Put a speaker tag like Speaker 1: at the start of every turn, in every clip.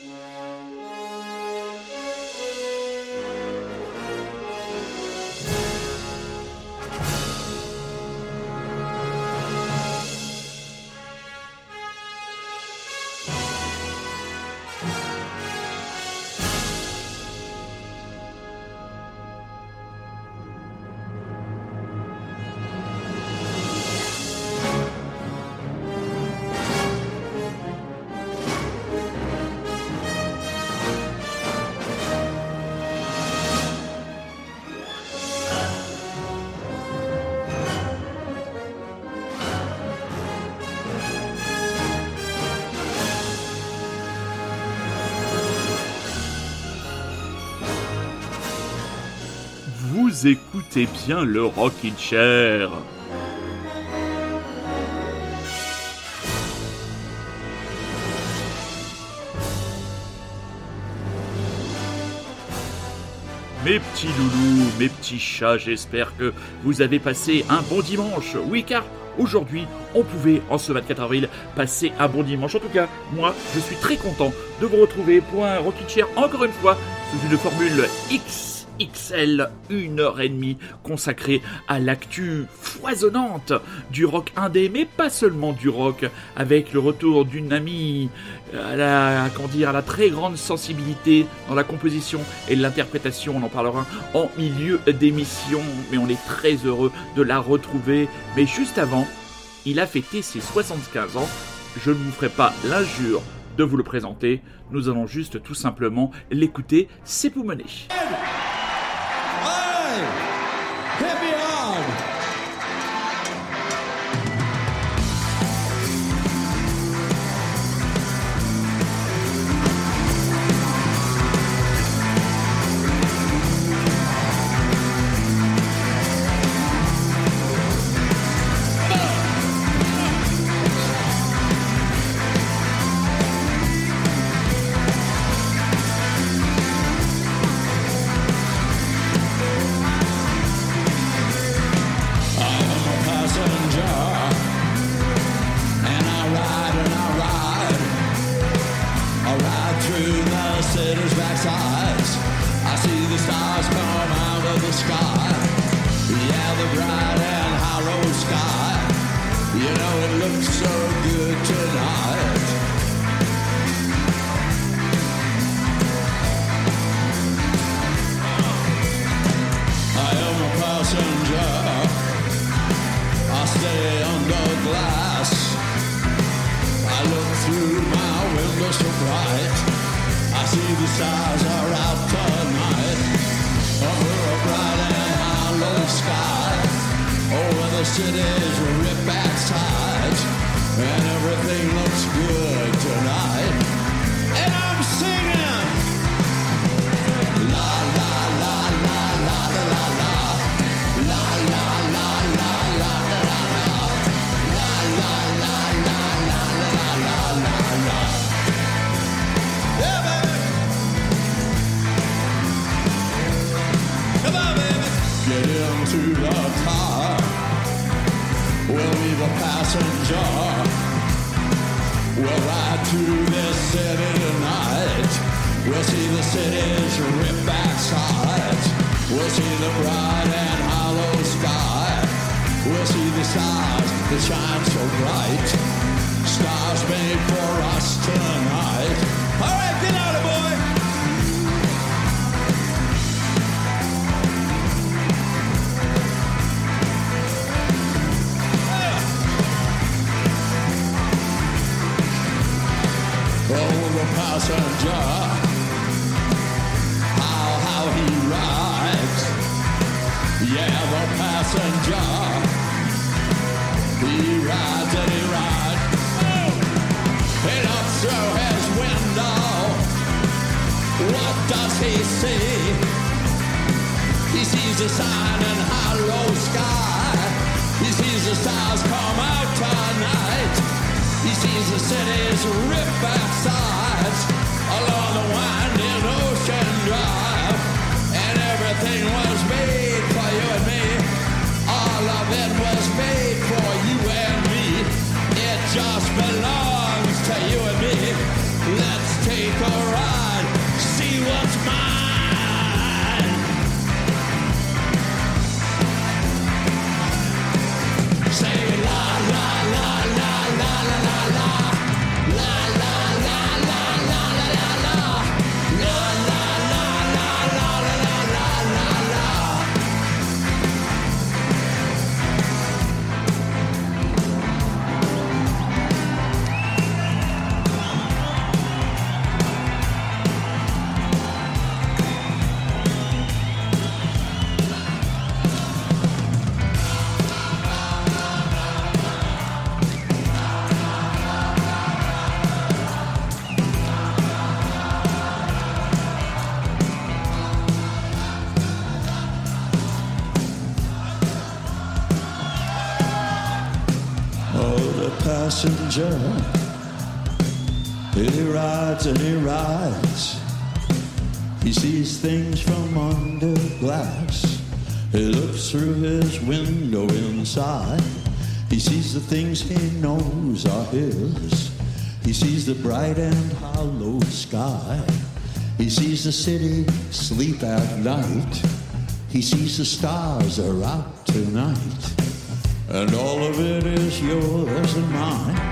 Speaker 1: Yeah. Écoutez bien le Rockin' Chair. Mes petits loulous, mes petits chats, j'espère que vous avez passé un bon dimanche. Oui, car aujourd'hui, on pouvait, en ce 24 avril, passer un bon dimanche. En tout cas, moi, je suis très content de vous retrouver pour un Rockin' Chair, encore une fois, sous une formule X XL, une heure et demie consacrée à l'actu foisonnante du rock indé, mais pas seulement du rock, avec le retour d'une amie à la, comment dire, à la très grande sensibilité dans la composition et l'interprétation, on en parlera en milieu d'émission, mais on est très heureux de la retrouver. Mais juste avant, il a fêté ses 75 ans, je ne vous ferai pas l'injure de vous le présenter, nous allons juste tout simplement l'écouter s'époumoner.
Speaker 2: stars are out tonight a bright and sky. Over the passenger We'll ride to the city tonight We'll see the city's ripped back sides We'll see the bright and hollow sky We'll see the stars that shine so bright. Stars made for us tonight. passenger. How, how he rides. Yeah, the passenger. He rides and he rides. He looks through his window. What does he see? He sees the sun and hollow sky. He sees the stars come out. He sees the cities rip by sides along the winding ocean drive. And everything was made for you and me. All of it was made for you and me. It just belongs to you and me. Let's take a ride, see what's mine. He rides and he rides. He sees things from under glass. He looks through his window inside. He sees the things he knows are his. He sees the bright and hollow sky. He sees the city sleep at night. He sees the stars are out tonight. And all of it is yours and mine.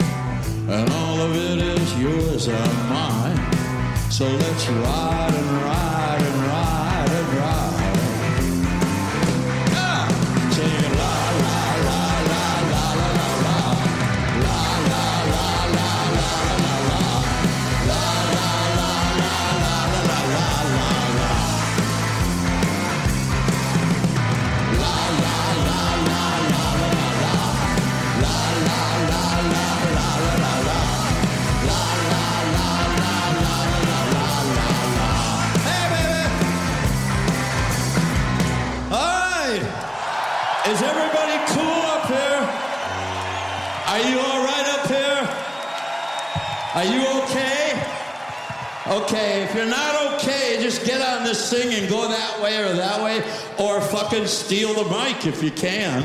Speaker 2: And all of it is yours and mine. So let's ride and ride Are you okay? Okay, if you're not okay, just get on this thing and go that way or that way, or fucking steal the mic if you can.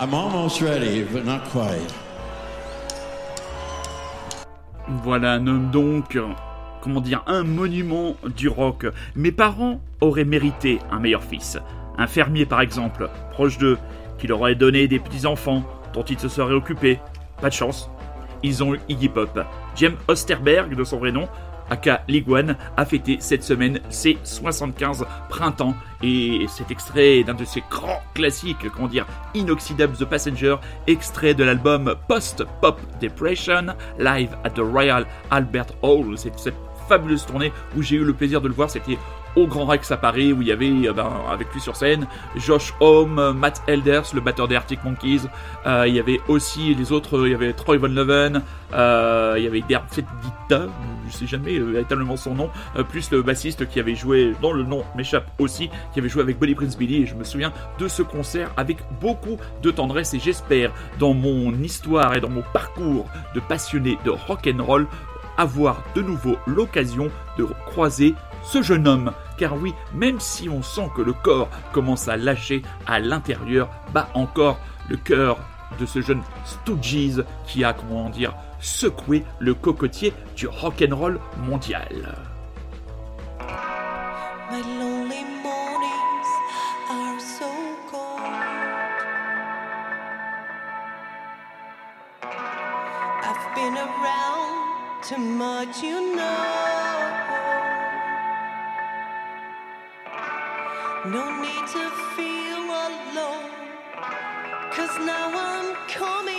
Speaker 2: I'm almost ready, but not quite.
Speaker 1: Voilà un homme donc, comment dire, un monument du rock. Mes parents auraient mérité un meilleur fils. Un fermier par exemple, proche d'eux, qui leur aurait donné des petits-enfants dont ils se seraient occupés. Pas de chance. Ils ont eu Iggy Pop. James Osterberg, de son vrai nom, aka Liguan, a fêté cette semaine ses 75 printemps. Et cet extrait d'un de ses grands classiques, comment dire, inoxydable The Passenger, extrait de l'album Post-Pop Depression, live at the Royal Albert Hall. C'est cette fabuleuse tournée où j'ai eu le plaisir de le voir. C'était au Grand Rex à Paris où il y avait euh, ben, avec lui sur scène Josh Homme, euh, Matt Elders, le batteur des Arctic Monkeys. Euh, il y avait aussi les autres, il y avait Troy Von Leven, euh, il y avait Derek Dita, je sais jamais euh, véritablement son nom, euh, plus le bassiste qui avait joué, dont le nom m'échappe aussi, qui avait joué avec Buddy Prince Billy. Et je me souviens de ce concert avec beaucoup de tendresse et j'espère dans mon histoire et dans mon parcours de passionné de rock and roll avoir de nouveau l'occasion de croiser ce jeune homme. Car oui, même si on sent que le corps commence à lâcher à l'intérieur, bat encore le cœur de ce jeune Stooges qui a, comment dire, secoué le cocotier du rock'n'roll mondial.
Speaker 3: Much, you know. No need to feel alone, cause now I'm coming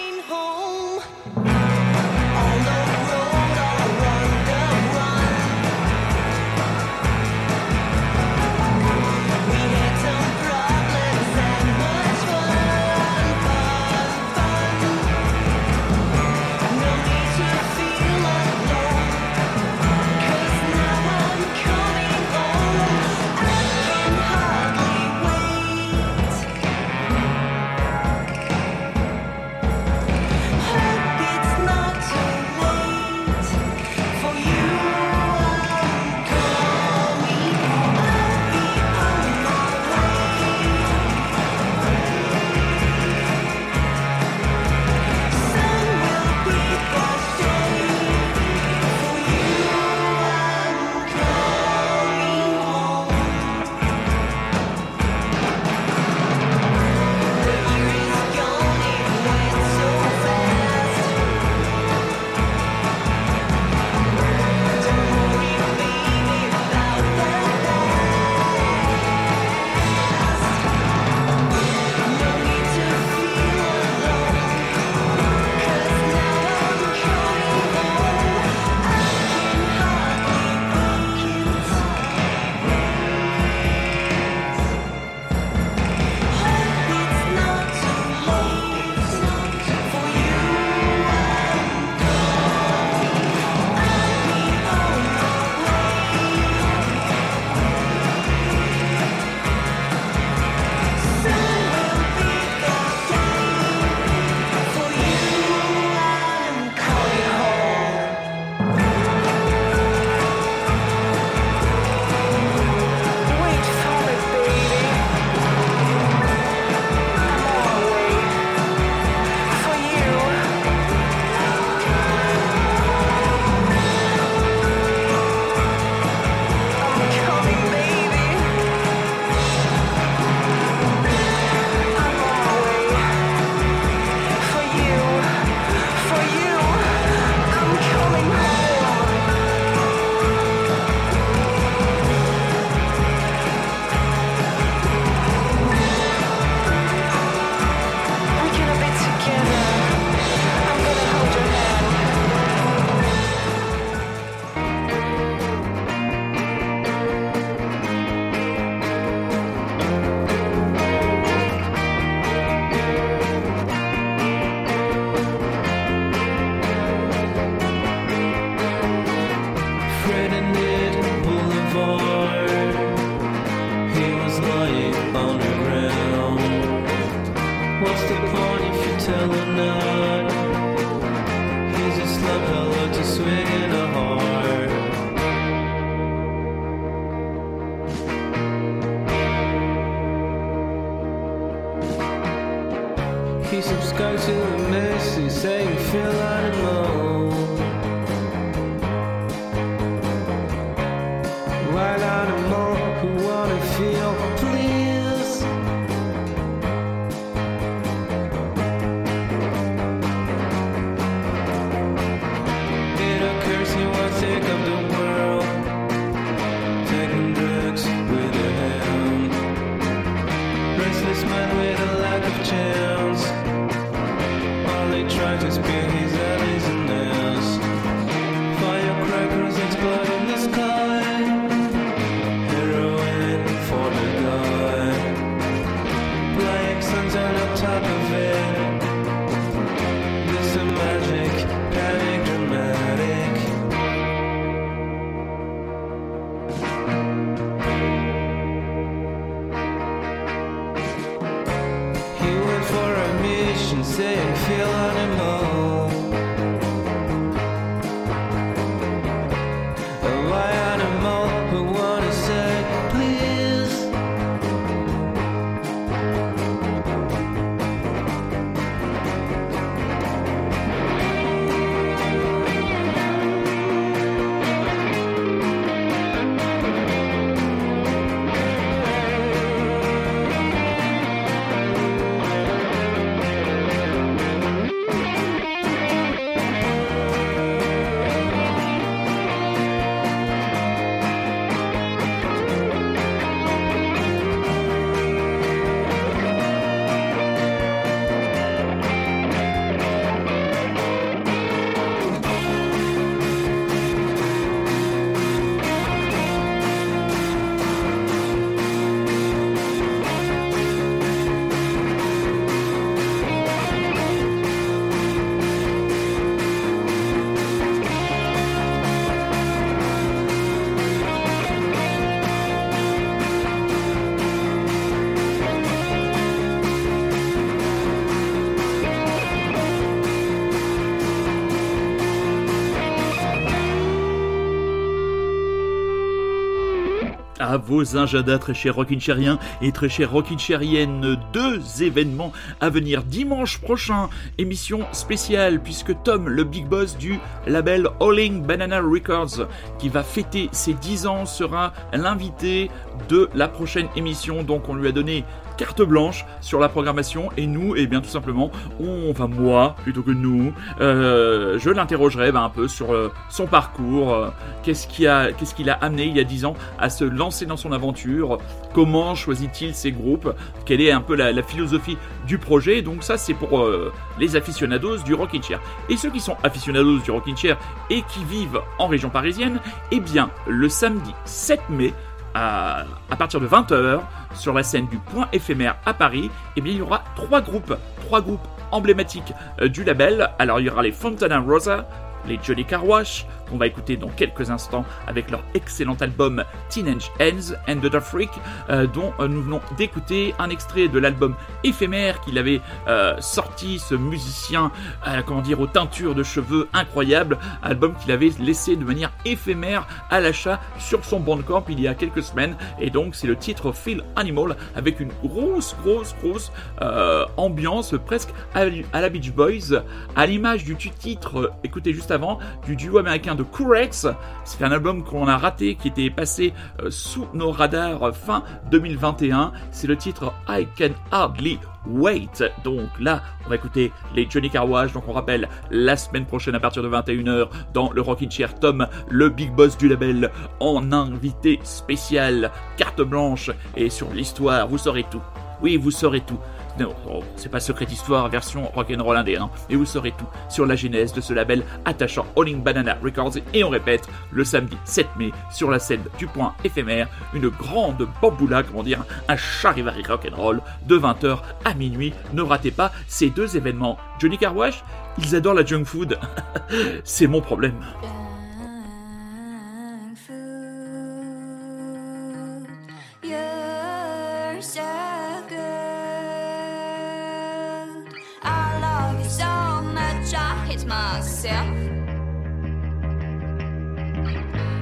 Speaker 1: à vos agendas, très chers rockinchériens et très chers rockinchériennes. Deux événements à venir dimanche prochain. Émission spéciale puisque Tom, le big boss du label Alling Banana Records, qui va fêter ses 10 ans, sera l'invité de la prochaine émission. Donc on lui a donné carte blanche sur la programmation et nous, et bien tout simplement, on, enfin moi plutôt que nous, euh, je l'interrogerai ben, un peu sur euh, son parcours, euh, qu'est-ce qui a, qu'il a amené il y a 10 ans à se lancer dans son aventure, comment choisit-il ses groupes, quelle est un peu la, philosophie du projet. Donc ça c'est pour les aficionados du rocking chair. Et ceux qui sont aficionados du rocking chair et qui vivent en région parisienne, eh bien le samedi 7 mai à, partir de 20h sur la scène du Point éphémère à Paris, eh il y aura trois groupes, trois groupes emblématiques euh, du label. Alors il y aura les Fontana Rosa, les Johnny Carwash, qu'on va écouter dans quelques instants avec leur excellent album Teenage Ends and the Freak, euh, dont euh, nous venons d'écouter un extrait de l'album éphémère qu'il avait euh, sorti, ce musicien, comment dire, aux teintures de cheveux incroyables, album qu'il avait laissé de manière éphémère à l'achat sur son Bandcamp il y a quelques semaines, et donc c'est le titre Feel Animal avec une grosse, grosse, grosse ambiance presque à, la Beach Boys, à l'image du titre, écoutez juste avant, du duo américain de Curex. C'est un album qu'on a raté, qui était passé euh, sous nos radars euh, fin 2021. C'est le titre I Can Hardly Wait. Donc là, on va écouter les Johnny Carwash. Donc on rappelle, la semaine prochaine à partir de 21h, dans le Rockin' Chair, Tom, le big boss du label, en invité spécial, carte blanche, et sur l'histoire, vous saurez tout. Oui, vous saurez tout. Non, oh, c'est pas Secret Histoire version rock'n'roll indé, hein. Et vous saurez tout sur la genèse de ce label attachant Alling Banana Records. Et on répète, le samedi 7 mai, sur la scène du point éphémère, une grande bamboula, comment dire, un charivari rock'n'roll de 20h à minuit. Ne ratez pas ces deux événements. Johnny Carwash, ils adorent la junk food. c'est mon problème.
Speaker 4: Myself.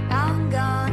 Speaker 4: I'm gonna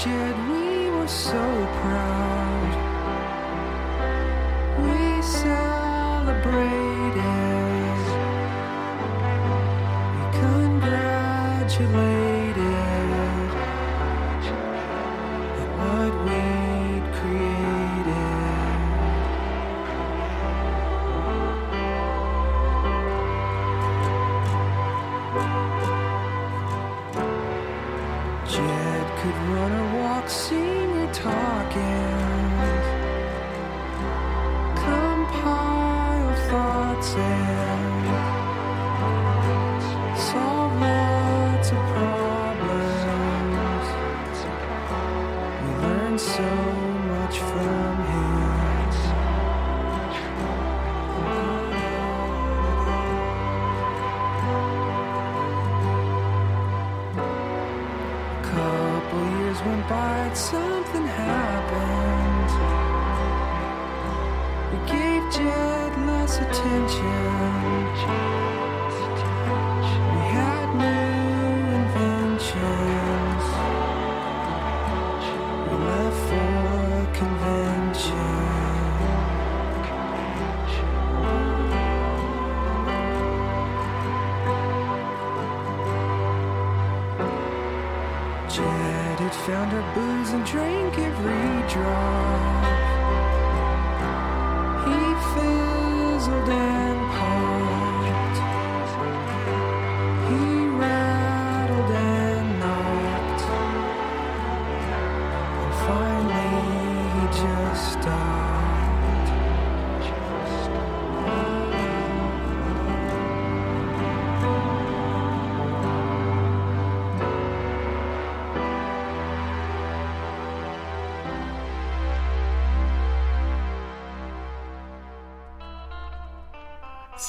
Speaker 5: picture guitar.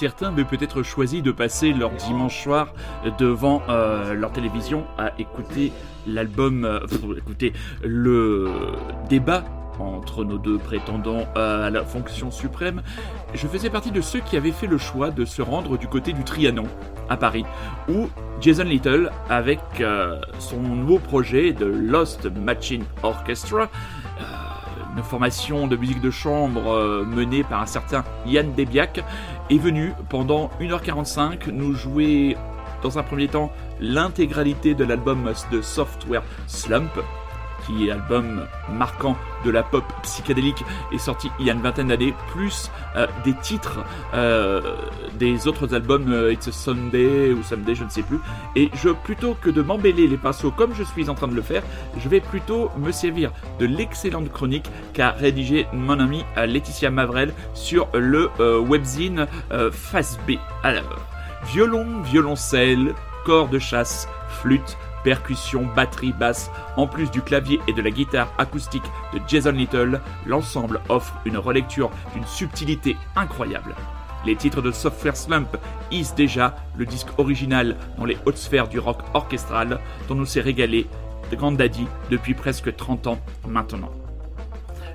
Speaker 1: Certains avaient peut-être choisi de passer leur dimanche soir devant euh, leur télévision à écouter l'album, euh, écouter le débat entre nos deux prétendants à la fonction suprême. Je faisais partie de ceux qui avaient fait le choix de se rendre du côté du Trianon, à Paris, où Jason Little, avec euh, son nouveau projet de Lost Machine Orchestra, euh, une formation de musique de chambre euh, menée par un certain Yann Debiac, est venu pendant 1h45 nous jouer dans un premier temps l'intégralité de l'album de Software Slump, qui est album marquant de la pop psychédélique, est sorti il y a une vingtaine d'années, plus euh, des titres euh, des autres albums euh, It's a Sunday ou Someday, je ne sais plus. Et je, plutôt que de m'embêler les pinceaux comme je suis en train de le faire, je vais plutôt me servir de l'excellente chronique qu'a rédigée mon amie Laetitia Mavrel sur le webzine Face B. Alors, violon, violoncelle, corps de chasse, flûte, percussion, batterie, basse, en plus du clavier et de la guitare acoustique de Jason Little, l'ensemble offre une relecture d'une subtilité incroyable. Les titres de Software Slump hissent déjà le disque original dans les hautes sphères du rock orchestral dont nous s'est régalé Grand Daddy depuis presque 30 ans maintenant.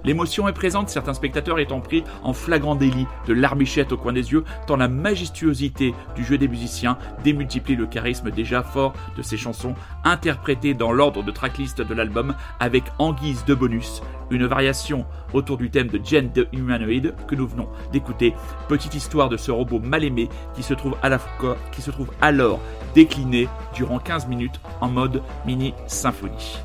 Speaker 1: L'émotion est présente, certains spectateurs étant pris en flagrant délit de l'arbichette au coin des yeux, tant la majestuosité du jeu des musiciens démultiplie le charisme déjà fort de ces chansons, interprétées dans l'ordre de tracklist de l'album avec en guise de bonus une variation autour du thème de Jen the Humanoid que nous venons d'écouter. Petite histoire de ce robot mal aimé qui se trouve alors décliné durant 15 minutes en mode mini symphonie.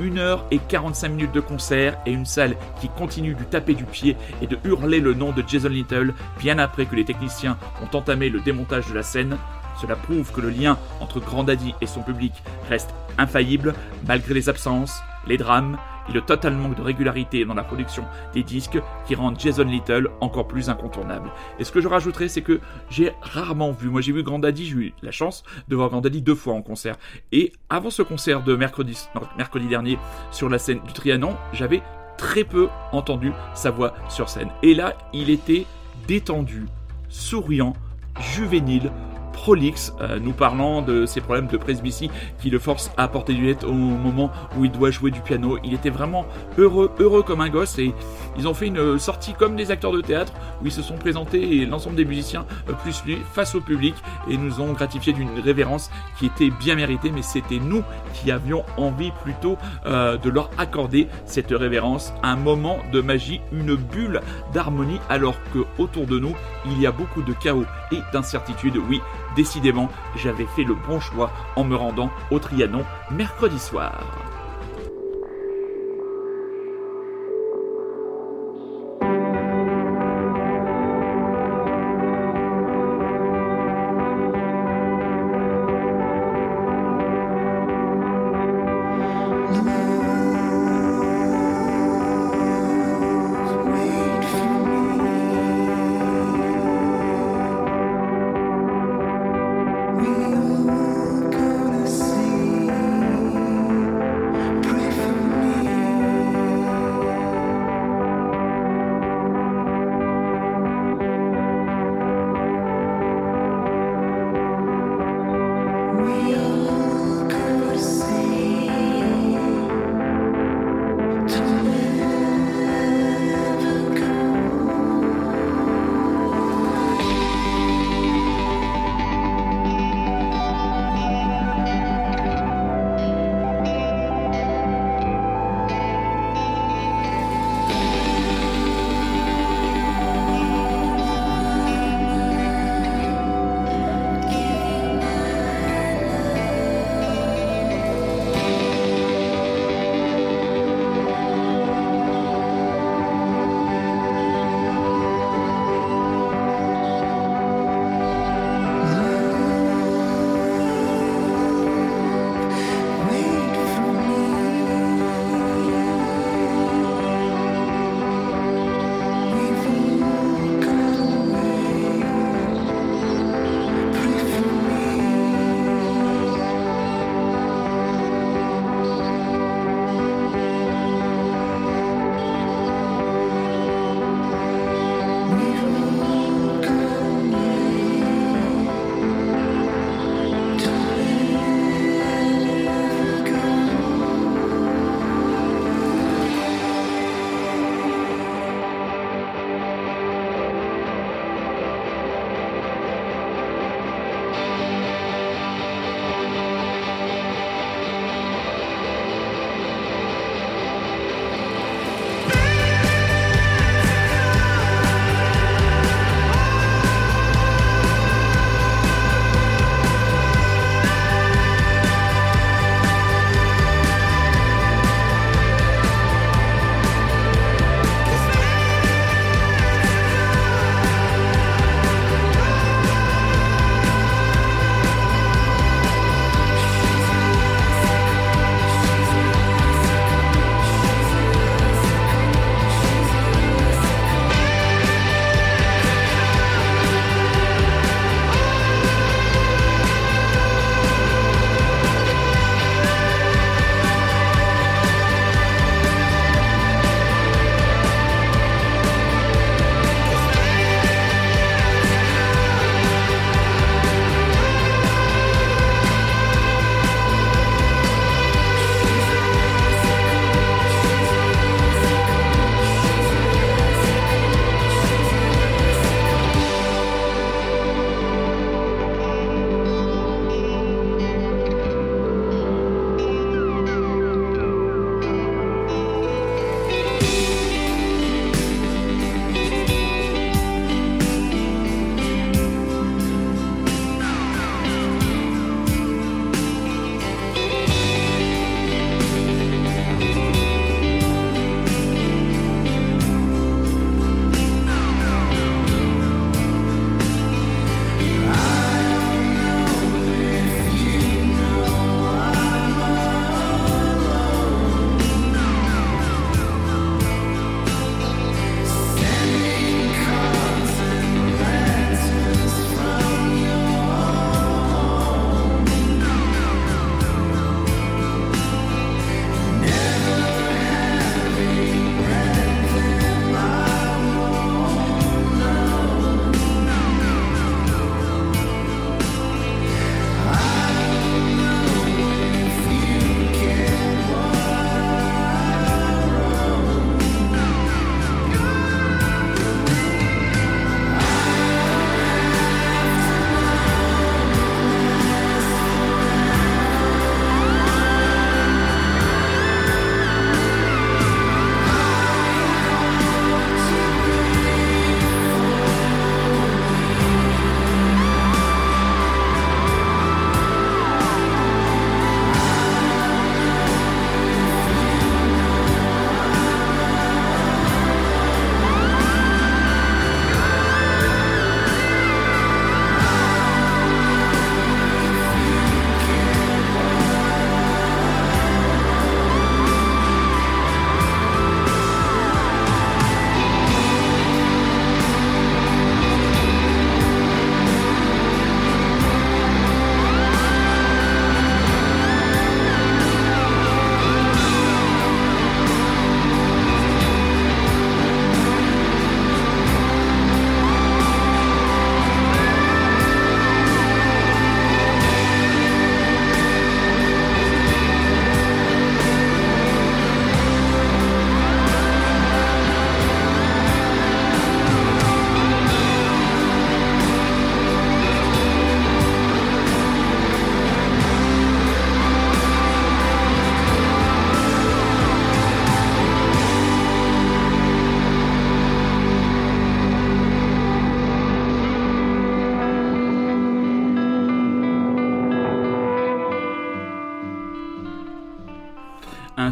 Speaker 1: 1h45 minutes de concert et une salle qui continue du taper du pied et de hurler le nom de Jason Little bien après que les techniciens ont entamé le démontage de la scène. Cela prouve que le lien entre Grandaddy et son public reste infaillible malgré les absences, les drames et le total manque de régularité dans la production des disques qui rendent Jason Little encore plus incontournable. Et ce que je rajouterais, c'est que j'ai rarement vu, moi j'ai vu Grand Daddy, j'ai eu la chance de voir Grand Daddy deux fois en concert. Et avant ce concert de mercredi, mercredi dernier sur la scène du Trianon, j'avais très peu entendu sa voix sur scène. Et là, il était détendu, souriant, juvénile, prolixe, euh, nous parlant de ses problèmes de presbytie qui le forcent à porter du lunettes au moment où il doit jouer du piano. Il était vraiment heureux, heureux comme un gosse et ils ont fait une sortie comme des acteurs de théâtre où ils se sont présentés et l'ensemble des musiciens euh, plus lui face au public et nous ont gratifié d'une révérence qui était bien méritée mais c'était nous qui avions envie plutôt euh, de leur accorder cette révérence, un moment de magie, une bulle d'harmonie alors que autour de nous il y a beaucoup de chaos et d'incertitude. Oui, décidément, j'avais fait le bon choix en me rendant au Trianon mercredi soir.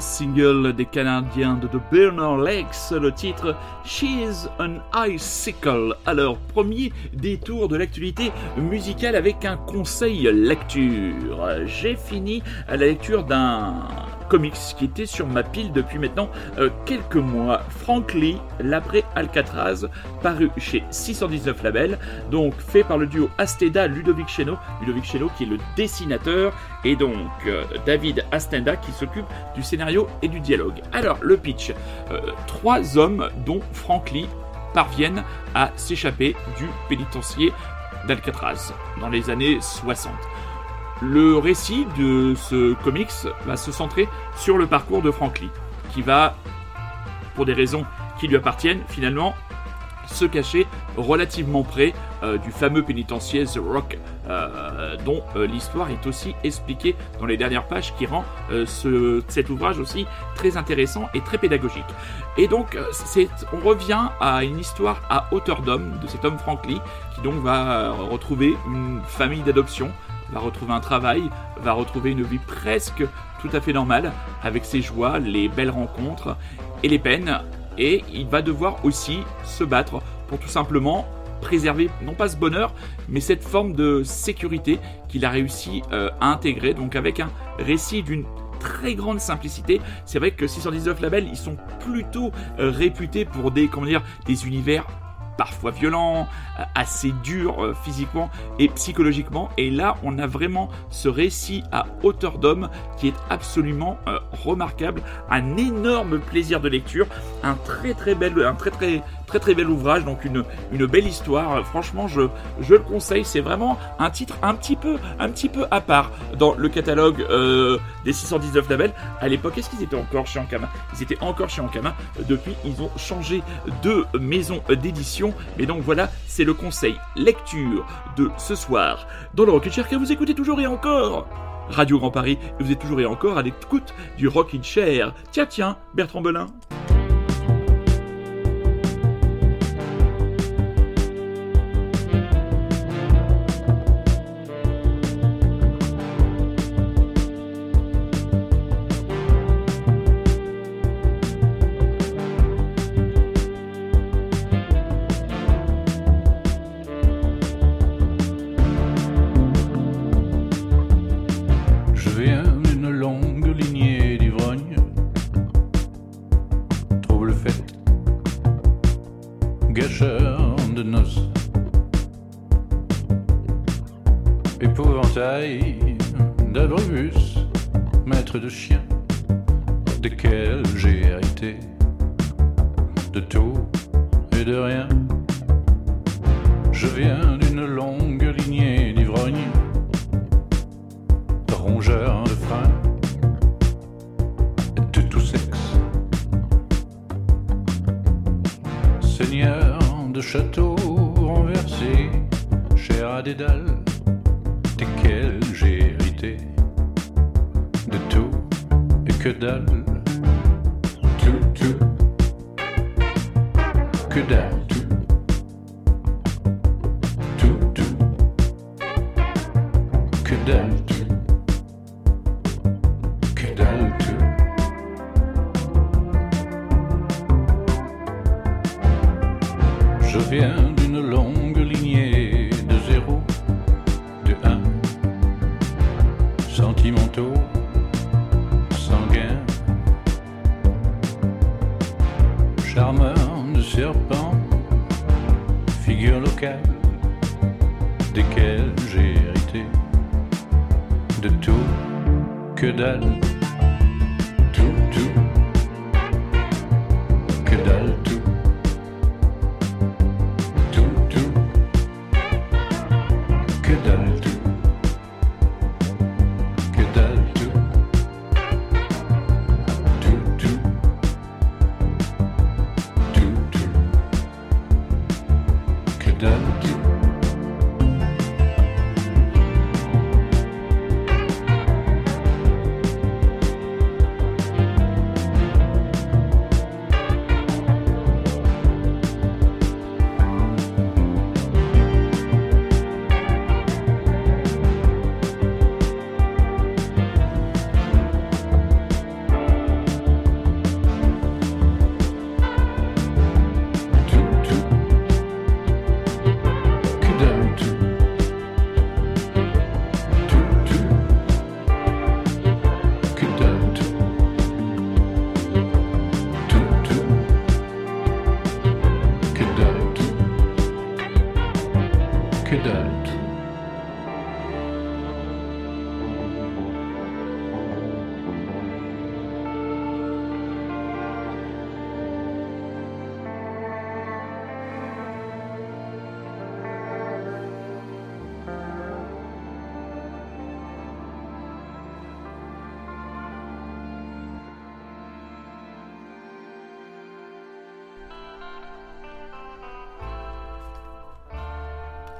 Speaker 1: Single des Canadiens de The Burner Lakes, le titre She's an Icicle. Alors, premier détour de l'actualité musicale avec un conseil lecture. J'ai fini la lecture d'un comics qui était sur ma pile depuis maintenant euh, quelques mois. Frank Lee, l'après Alcatraz, paru chez 619 Label, donc fait par le duo Asteda Ludovic Cheno, Ludovic Cheno qui est le dessinateur, et donc euh, David Astenda qui s'occupe du scénario et du dialogue. Alors le pitch, Euh, trois hommes dont Frank Lee parviennent à s'échapper du pénitencier d'Alcatraz dans les années 60. Le récit de ce comics va se centrer sur le parcours de Frank Lee, qui va, pour des raisons qui lui appartiennent, finalement se cacher relativement près euh, du fameux pénitencier The Rock, euh, dont euh, l'histoire est aussi expliquée dans les dernières pages, qui rend ce- cet ouvrage aussi très intéressant et très pédagogique. Et donc, on revient à une histoire à hauteur d'homme de cet homme Frank Lee, qui donc va retrouver une famille d'adoption, va retrouver un travail, va retrouver une vie presque tout à fait normale, avec ses joies, les belles rencontres et les peines. Et il va devoir aussi se battre pour tout simplement préserver, non pas ce bonheur, mais cette forme de sécurité qu'il a réussi euh, à intégrer, donc avec un récit d'une très grande simplicité. C'est vrai que 619 Label, ils sont plutôt euh, réputés pour des, comment dire, des univers parfois violents, euh, assez durs euh, physiquement et psychologiquement. Et là, on a vraiment ce récit à hauteur d'homme qui est absolument euh, remarquable, un énorme plaisir de lecture, un très très bel, un très très très très bel ouvrage, donc une, une belle histoire. Franchement, je, je le conseille. C'est vraiment un titre un petit peu un petit peu à part dans le catalogue des 619 labels. À l'époque, est-ce qu'ils étaient encore chez Ankama? Ils étaient encore chez Ankama. Depuis, ils ont changé de maison d'édition. Mais donc voilà, c'est le conseil lecture de ce soir dans le Rocket Chair que vous écoutez toujours et encore. Radio Grand Paris, et vous êtes toujours et encore à l'écoute du Rockin' Chair. Tiens, tiens, Bertrand Belin.
Speaker 6: Épouvantail d'abribus, maître de chien, desquels j'ai hérité de tout et de rien. Je viens d'une longue lignée d'ivrognes rongeur de frein, de tout sexe. Seigneur de châteaux renversés, cher à des j'ai hérité de tout et que dalle. Tout, tout, que dalle,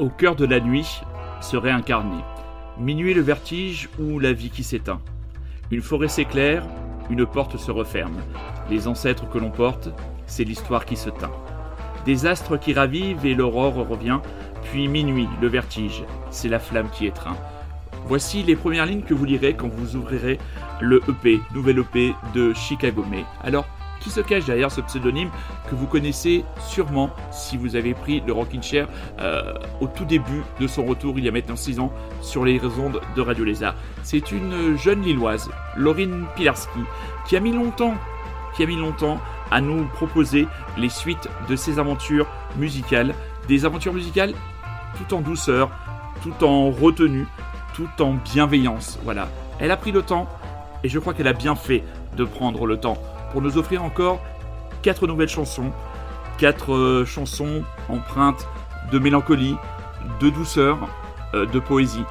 Speaker 1: Au cœur de la nuit serait incarné minuit le vertige ou la vie qui s'éteint. Une forêt s'éclaire, une porte se referme. Les ancêtres que l'on porte, c'est l'histoire qui se teint. Des astres qui ravivent et l'aurore revient, puis minuit, le vertige, c'est la flamme qui étreint. Voici les premières lignes que vous lirez quand vous ouvrirez le EP, nouvel EP de Chicago May. Alors, qui se cache derrière ce pseudonyme que vous connaissez sûrement si vous avez pris le Rockin' Chair euh, au tout début de son retour il y a maintenant 6 ans sur les ondes de Radio Lézard. C'est une jeune Lilloise, Laurine Pilarski, qui a mis longtemps, qui a mis longtemps à nous proposer les suites de ses aventures musicales, des aventures musicales tout en douceur, tout en retenue, tout en bienveillance. Voilà, elle a pris le temps et je crois qu'elle a bien fait de prendre le temps pour nous offrir encore quatre nouvelles chansons, quatre euh, chansons empreintes de mélancolie, de douceur, euh, de poésie.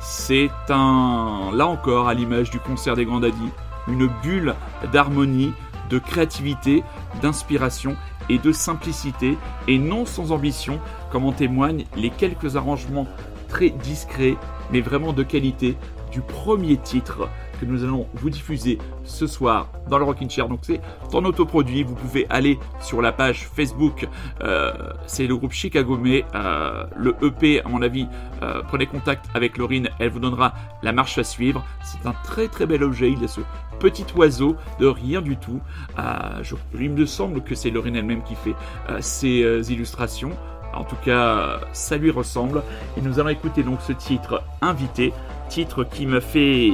Speaker 1: C'est un, là encore, à l'image du concert des Grands Daddy, une bulle d'harmonie, de créativité, d'inspiration et de simplicité, et non sans ambition, comme en témoignent les quelques arrangements très discrets, mais vraiment de qualité, du premier titre que nous allons vous diffuser ce soir dans le Rockin' Chair. Donc c'est en autoproduit. Vous pouvez aller sur la page Facebook. Euh, c'est le groupe Chicago May. Euh, le EP, à mon avis, euh, prenez contact avec Laurine. Elle vous donnera la marche à suivre. C'est un très très bel objet. Il y a ce petit oiseau de rien du tout. Je- il me semble que c'est Laurine elle-même qui fait ces illustrations. En tout cas, ça lui ressemble. Et nous allons écouter donc ce titre invité, titre qui me fait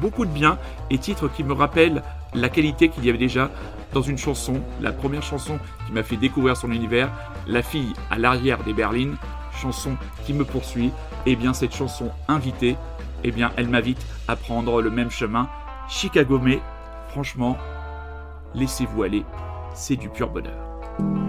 Speaker 1: beaucoup de bien et titre qui me rappelle la qualité qu'il y avait déjà dans une chanson, la première chanson qui m'a fait découvrir son univers, La fille à l'arrière des berlines, chanson qui me poursuit. Et bien cette chanson invitée, eh bien elle m'invite à prendre le même chemin. Chicago May, franchement, laissez-vous aller, c'est du pur bonheur.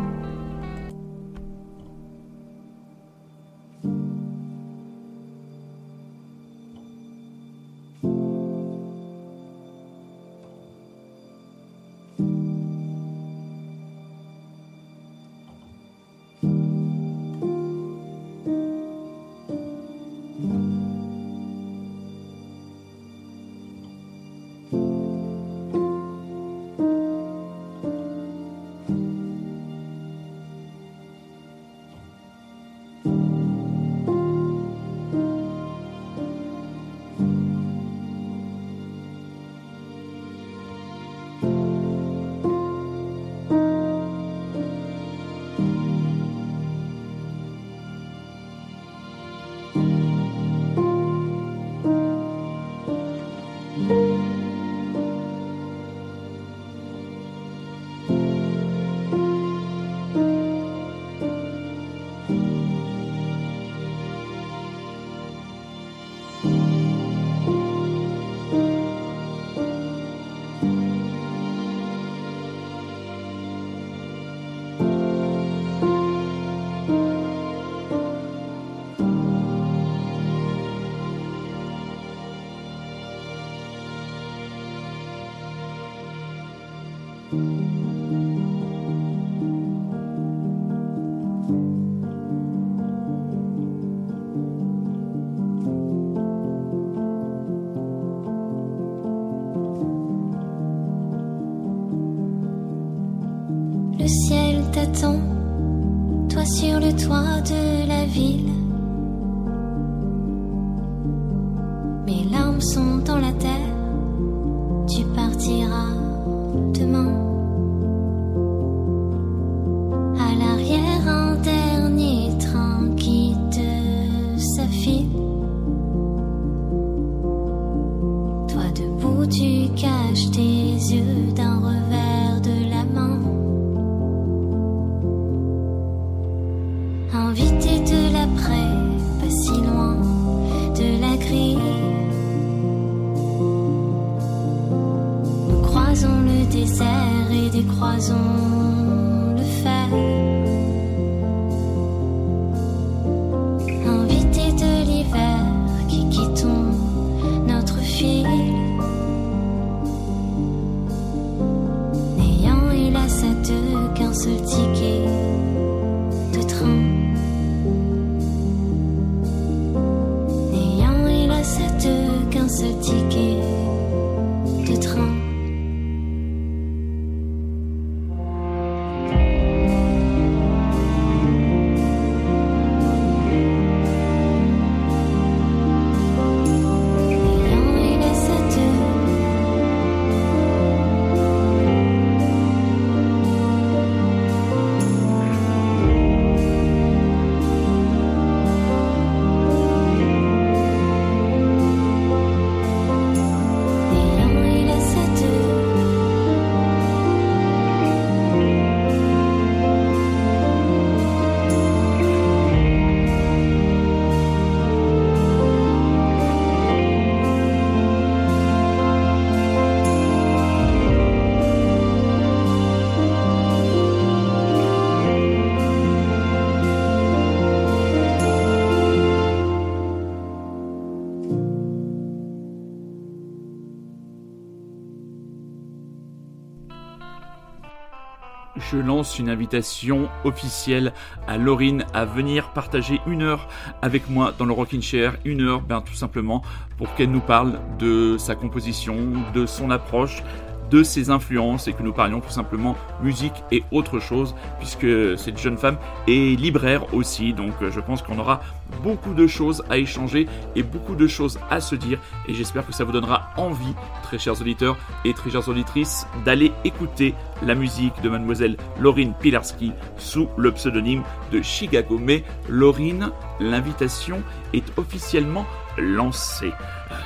Speaker 1: Une invitation officielle à Laurine à venir partager une heure avec moi dans le Rockin' Chair. Une heure, ben, tout simplement, pour qu'elle nous parle de sa composition, de son approche, de ses influences et que nous parlions tout simplement musique et autre chose puisque cette jeune femme est libraire aussi. Donc euh, je pense qu'on aura beaucoup de choses à échanger et beaucoup de choses à se dire. Et j'espère que ça vous donnera envie très chers auditeurs et très chères auditrices d'aller écouter la musique de mademoiselle Laurine Pilarski sous le pseudonyme de Chicago. Mais Laurine l'invitation est officiellement lancée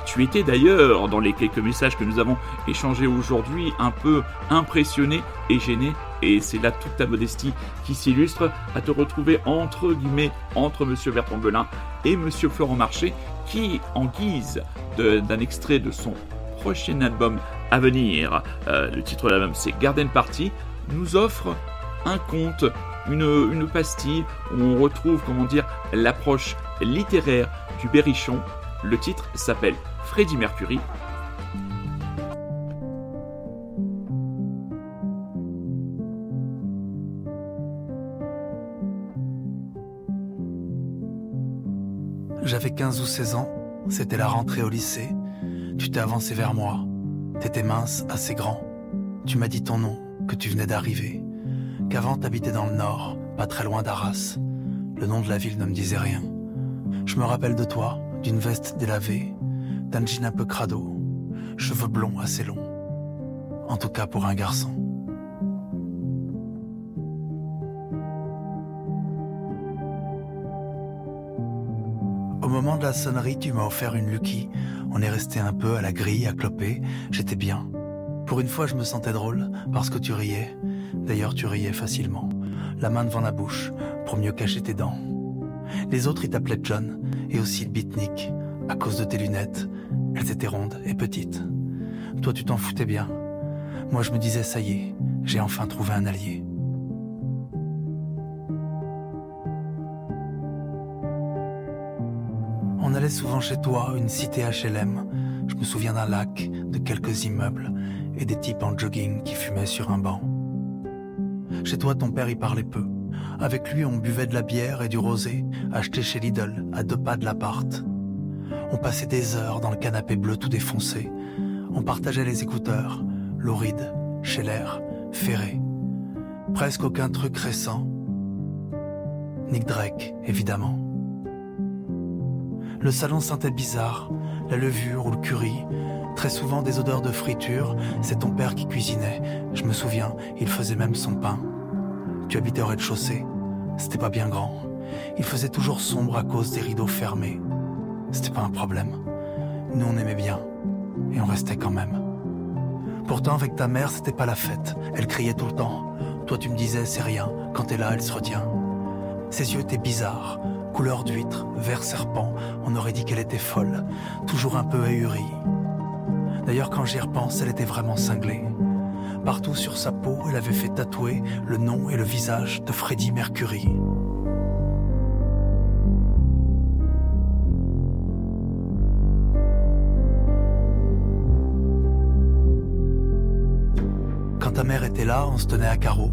Speaker 1: tu étais d'ailleurs, dans les quelques messages que nous avons échangés aujourd'hui, un peu impressionné et gêné, et c'est là toute ta modestie qui s'illustre, à te retrouver entre guillemets entre Monsieur Bertrand Belin et Monsieur Florent Marché, qui, en guise d'un extrait de son prochain album à venir, euh, le titre de l'album c'est Garden Party, nous offre un conte, une, une pastille où on retrouve, comment dire, l'approche littéraire du Berrichon. Le titre s'appelle Freddie Mercury.
Speaker 7: J'avais 15 ou 16 ans, c'était la rentrée au lycée. Tu t'es avancé vers moi. T'étais mince, assez grand. Tu m'as dit ton nom, que tu venais d'arriver. Qu'avant t'habitais dans le nord, pas très loin d'Arras. Le nom de la ville ne me disait rien. Je me rappelle de toi, d'une veste délavée, d'un jean un peu crado, cheveux blonds assez longs. En tout cas pour un garçon. Au moment de la sonnerie, tu m'as offert une Lucky. On est resté un peu à la grille, à cloper. J'étais bien. Pour une fois, je me sentais drôle, parce que tu riais. D'ailleurs, tu riais facilement. La main devant la bouche, pour mieux cacher tes dents. Les autres, ils t'appelaient John, et aussi le beatnik, à cause de tes lunettes. Elles étaient rondes et petites. Toi, tu t'en foutais bien. Moi, je me disais, ça y est, j'ai enfin trouvé un allié. On allait souvent chez toi, une cité HLM. Je me souviens d'un lac, de quelques immeubles et des types en jogging qui fumaient sur un banc. Chez toi, ton père y parlait peu. Avec lui, on buvait de la bière et du rosé, acheté chez Lidl, à deux pas de l'appart. On passait des heures dans le canapé bleu tout défoncé. On partageait les écouteurs, Lauride, Scheller, Ferré. Presque aucun truc récent. Nick Drake, évidemment. Le salon sentait bizarre, la levure ou le curry, très souvent des odeurs de friture, c'est ton père qui cuisinait. Je me souviens, il faisait même son pain. Tu habitais au rez-de-chaussée, c'était pas bien grand. Il faisait toujours sombre à cause des rideaux fermés. C'était pas un problème. Nous on aimait bien, et on restait quand même. Pourtant avec ta mère c'était pas la fête, elle criait tout le temps. Toi tu me disais c'est rien, quand t'es là elle se retient. Ses yeux étaient bizarres, couleur d'huître, vert serpent, on aurait dit qu'elle était folle, toujours un peu ahurie. D'ailleurs, quand j'y repense, elle était vraiment cinglée. Partout sur sa peau, elle avait fait tatouer le nom et le visage de Freddie Mercury. Quand ta mère était là, on se tenait à carreau.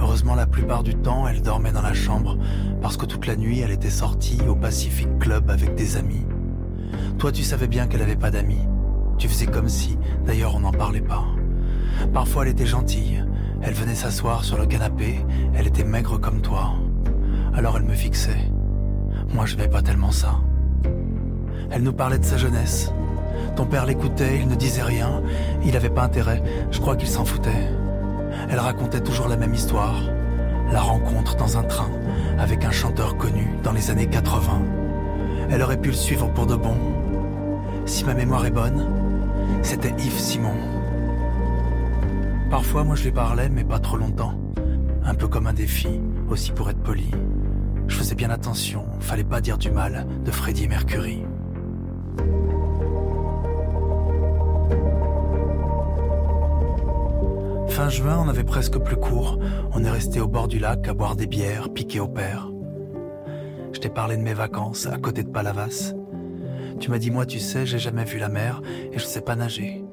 Speaker 7: Heureusement, la plupart du temps, elle dormait dans la chambre, parce que toute la nuit, elle était sortie au Pacific Club avec des amis. Toi, tu savais bien qu'elle avait pas d'amis. Tu faisais comme si, d'ailleurs, on n'en parlait pas. Parfois, elle était gentille. Elle venait s'asseoir sur le canapé, elle était maigre comme toi. Alors elle me fixait. Moi, je vais pas tellement ça. Elle nous parlait de sa jeunesse. Ton père l'écoutait, il ne disait rien, il avait pas intérêt, je crois qu'il s'en foutait. Elle racontait toujours la même histoire. La rencontre dans un train avec un chanteur connu dans les années 80. Elle aurait pu le suivre pour de bon. Si ma mémoire est bonne, c'était Yves Simon. Parfois, moi je lui parlais, mais pas trop longtemps. Un peu comme un défi, aussi pour être poli. Je faisais bien attention, fallait pas dire du mal de Freddie Mercury. Fin juin, on avait presque plus court. On est resté au bord du lac à boire des bières, piquer au père. Je t'ai parlé de mes vacances à côté de Palavas. Tu m'as dit, moi, tu sais, j'ai jamais vu la mer et je sais pas nager.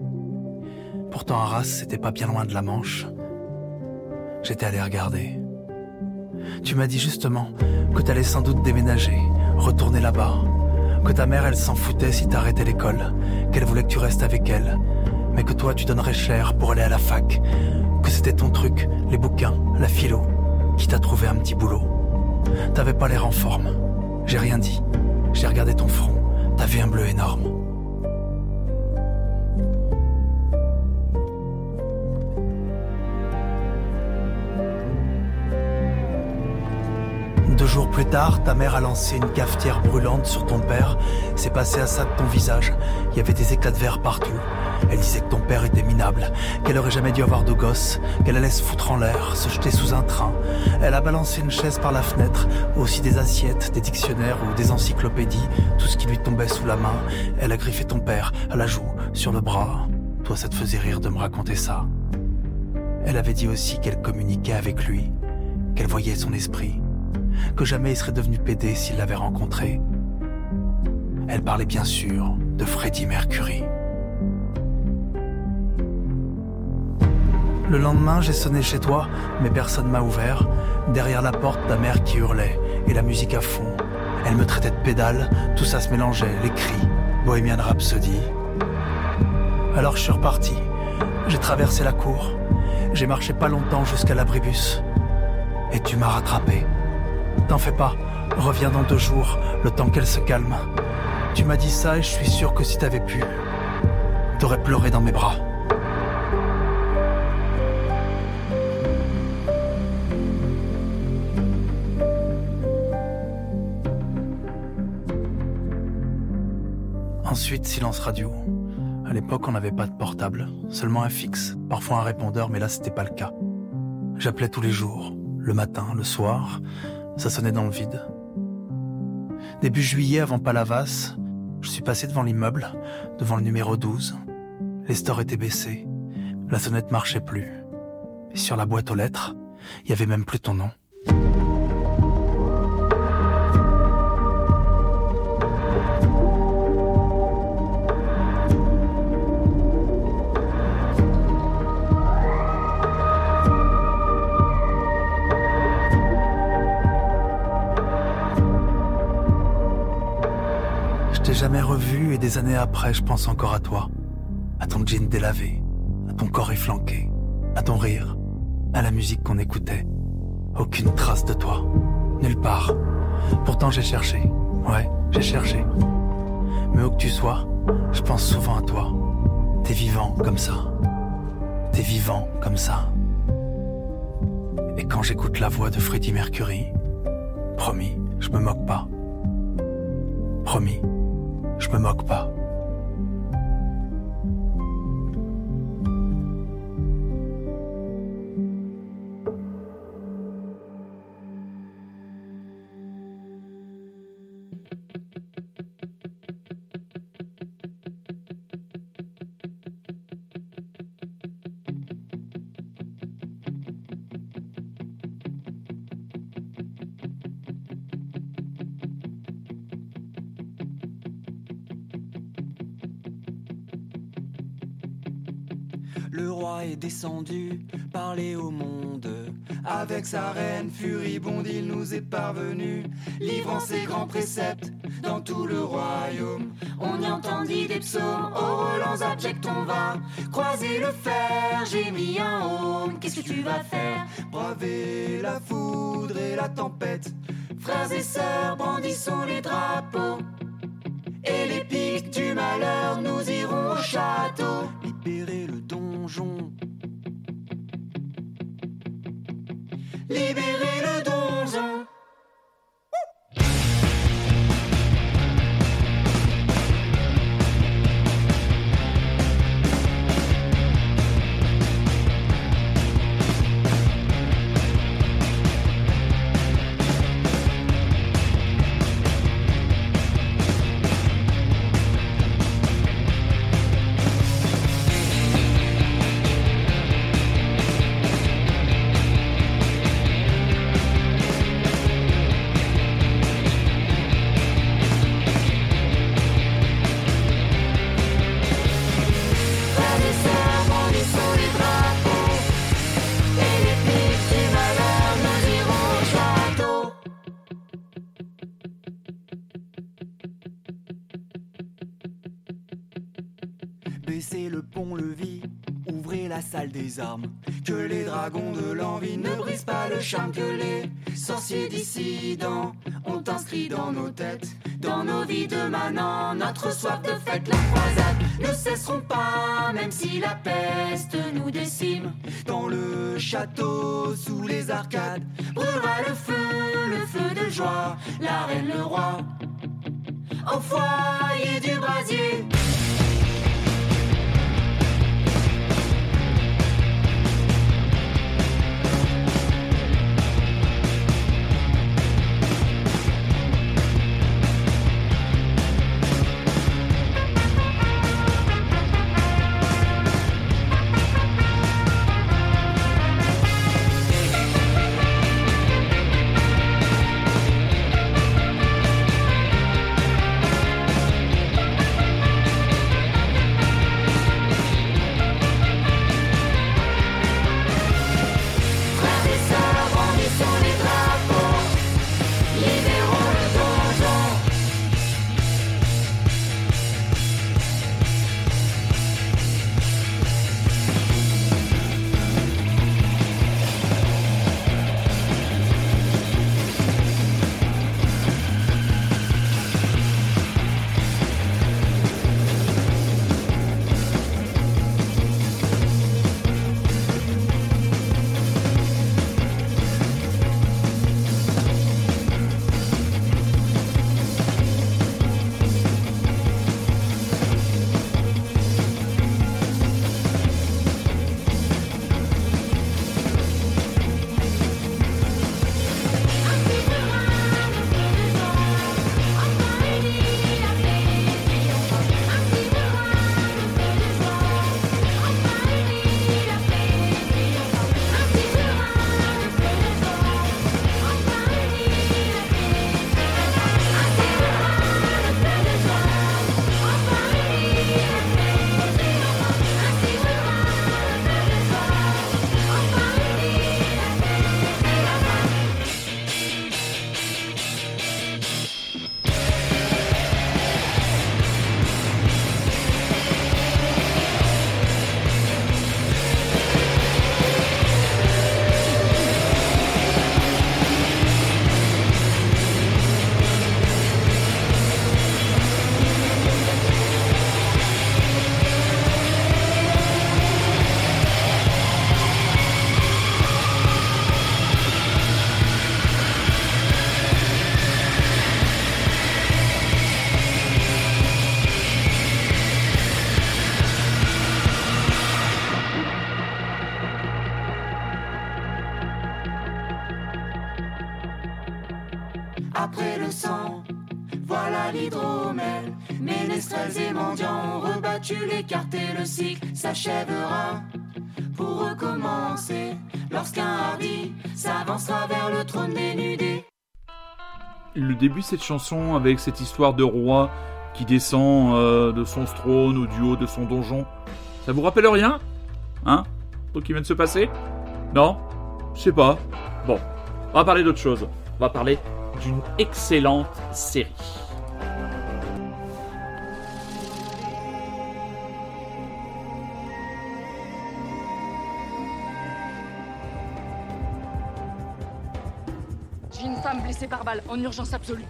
Speaker 7: Pourtant, Arras, c'était pas bien loin de la Manche. J'étais allé regarder. Tu m'as dit justement que t'allais sans doute déménager, retourner là-bas. Que ta mère, elle s'en foutait si t'arrêtais l'école, qu'elle voulait que tu restes avec elle, mais que toi, tu donnerais cher pour aller à la fac, que c'était ton truc, les bouquins, la philo, qui t'a trouvé un petit boulot. T'avais pas l'air en forme. J'ai rien dit. J'ai regardé ton front. T'avais un bleu énorme. Jours plus tard, ta mère a lancé une cafetière brûlante sur ton père. C'est passé à ça de ton visage. Il y avait des éclats de verre partout. Elle disait que ton père était minable, qu'elle aurait jamais dû avoir de gosse, qu'elle allait se foutre en l'air, se jeter sous un train. Elle a balancé une chaise par la fenêtre, aussi des assiettes, des dictionnaires ou des encyclopédies, tout ce qui lui tombait sous la main. Elle a griffé ton père à la joue, sur le bras. Toi, ça te faisait rire de me raconter ça. Elle avait dit aussi qu'elle communiquait avec lui, qu'elle voyait son esprit, que jamais il serait devenu pédé s'il l'avait rencontré. Elle parlait bien sûr de Freddie Mercury. Le lendemain, j'ai sonné chez toi, mais personne m'a ouvert. Derrière la porte, ta mère qui hurlait, et la musique à fond. Elle me traitait de pédale, tout ça se mélangeait, les cris, Bohemian Rhapsody. Alors je suis reparti. J'ai traversé la cour. J'ai marché pas longtemps jusqu'à l'abribus. Et tu m'as rattrapé. T'en fais pas, reviens dans deux jours, le temps qu'elle se calme. Tu m'as dit ça et je suis sûr que si t'avais pu, t'aurais pleuré dans mes bras. Ensuite, silence radio. À l'époque, on n'avait pas de portable, seulement un fixe, parfois un répondeur, mais là, c'était pas le cas. J'appelais tous les jours, le matin, le soir, ça sonnait dans le vide. Début juillet, avant Palavas, je suis passé devant l'immeuble, devant le numéro 12. Les stores étaient baissés, la sonnette marchait plus. Et sur la boîte aux lettres, il y avait même plus ton nom. Jamais revu et des années après, je pense encore à toi. À ton jean délavé, à ton corps efflanqué, à ton rire, à la musique qu'on écoutait. Aucune trace de toi. Nulle part. Pourtant j'ai cherché. Ouais, j'ai cherché. Mais où que tu sois, je pense souvent à toi. T'es vivant comme ça. T'es vivant comme ça. Et quand j'écoute la voix de Freddie Mercury, promis, je me moque pas. Promis, me moque pas.
Speaker 8: Sa reine furibonde, il nous est parvenu, livrant ses grands préceptes dans tout le royaume. On y entendit des psaumes, aux relents abjects on va croiser le fer. J'ai mis un home, qu'est-ce que tu vas faire? Braver la foudre et la tempête. Frères et sœurs, brandissons les drapeaux. Et les pics du malheur, nous irons au château. Libérer le donjon. Libérer le donjon. La salle des armes. Que les dragons de l'envie ne brisent pas le charme que les sorciers dissidents ont inscrit dans nos têtes. Dans nos vies de manants, notre soif de fête, la croisade ne cesseront pas, même si la peste nous décime. Dans le château, sous les arcades, brûlera le feu, le feu de joie, la reine, le roi. Au foyer du brasier. Ménestrels et mendiants ont rebattu et le cycle s'achèvera pour recommencer. Lorsqu'un hardi s'avancera vers le trône dénudé.
Speaker 1: Le début de cette chanson avec cette histoire de roi qui descend euh, de son trône ou du haut de son donjon, ça vous rappelle rien? Hein? Truc qui vient de se passer? Non? Je sais pas. Bon, on va parler d'autre chose. On va parler d'une excellente série.
Speaker 9: Par balle, en urgence absolue.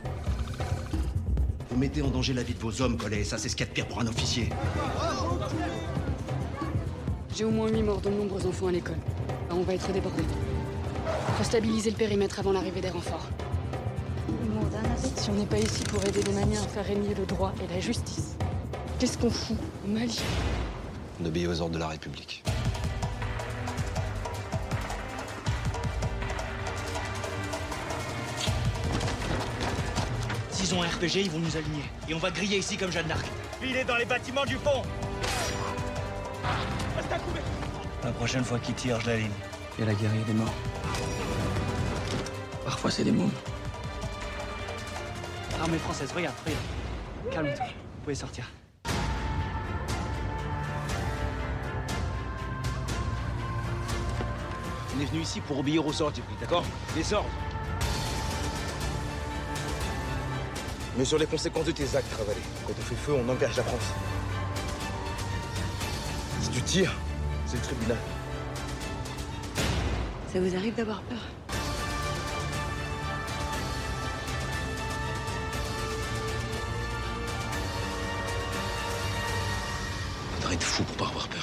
Speaker 10: Vous mettez en danger la vie de vos hommes, Collet, et ça c'est ce qu'il y a de pire pour un officier.
Speaker 9: J'ai au moins 8 morts, dont de nombreux enfants à l'école. Là, on va être débordés. Faut stabiliser le périmètre avant l'arrivée des renforts. Si on n'est pas ici pour aider les maniens à faire régner le droit et la justice, qu'est-ce qu'on fout? Au Mali
Speaker 10: On obéit aux ordres de la République.
Speaker 11: S'ils ont un RPG, ils vont nous aligner. Et on va griller ici comme Jeanne d'Arc. Il est dans les bâtiments du pont Reste à couvert La prochaine fois qu'il tire, je l'aligne.
Speaker 8: Et la guerre, il y a des morts. Parfois, c'est des mômes.
Speaker 11: Armée française, regarde, regarde. Calme-toi, vous pouvez sortir.
Speaker 10: On est venu ici pour obéir aux pris, d'accord? Les ordres
Speaker 12: Mais sur les conséquences de tes actes, Ravalé. Quand on fait feu, on engage la France. Si tu tires, c'est le tribunal.
Speaker 9: Ça vous arrive d'avoir peur?
Speaker 10: Faudrait être fou pour pas avoir peur.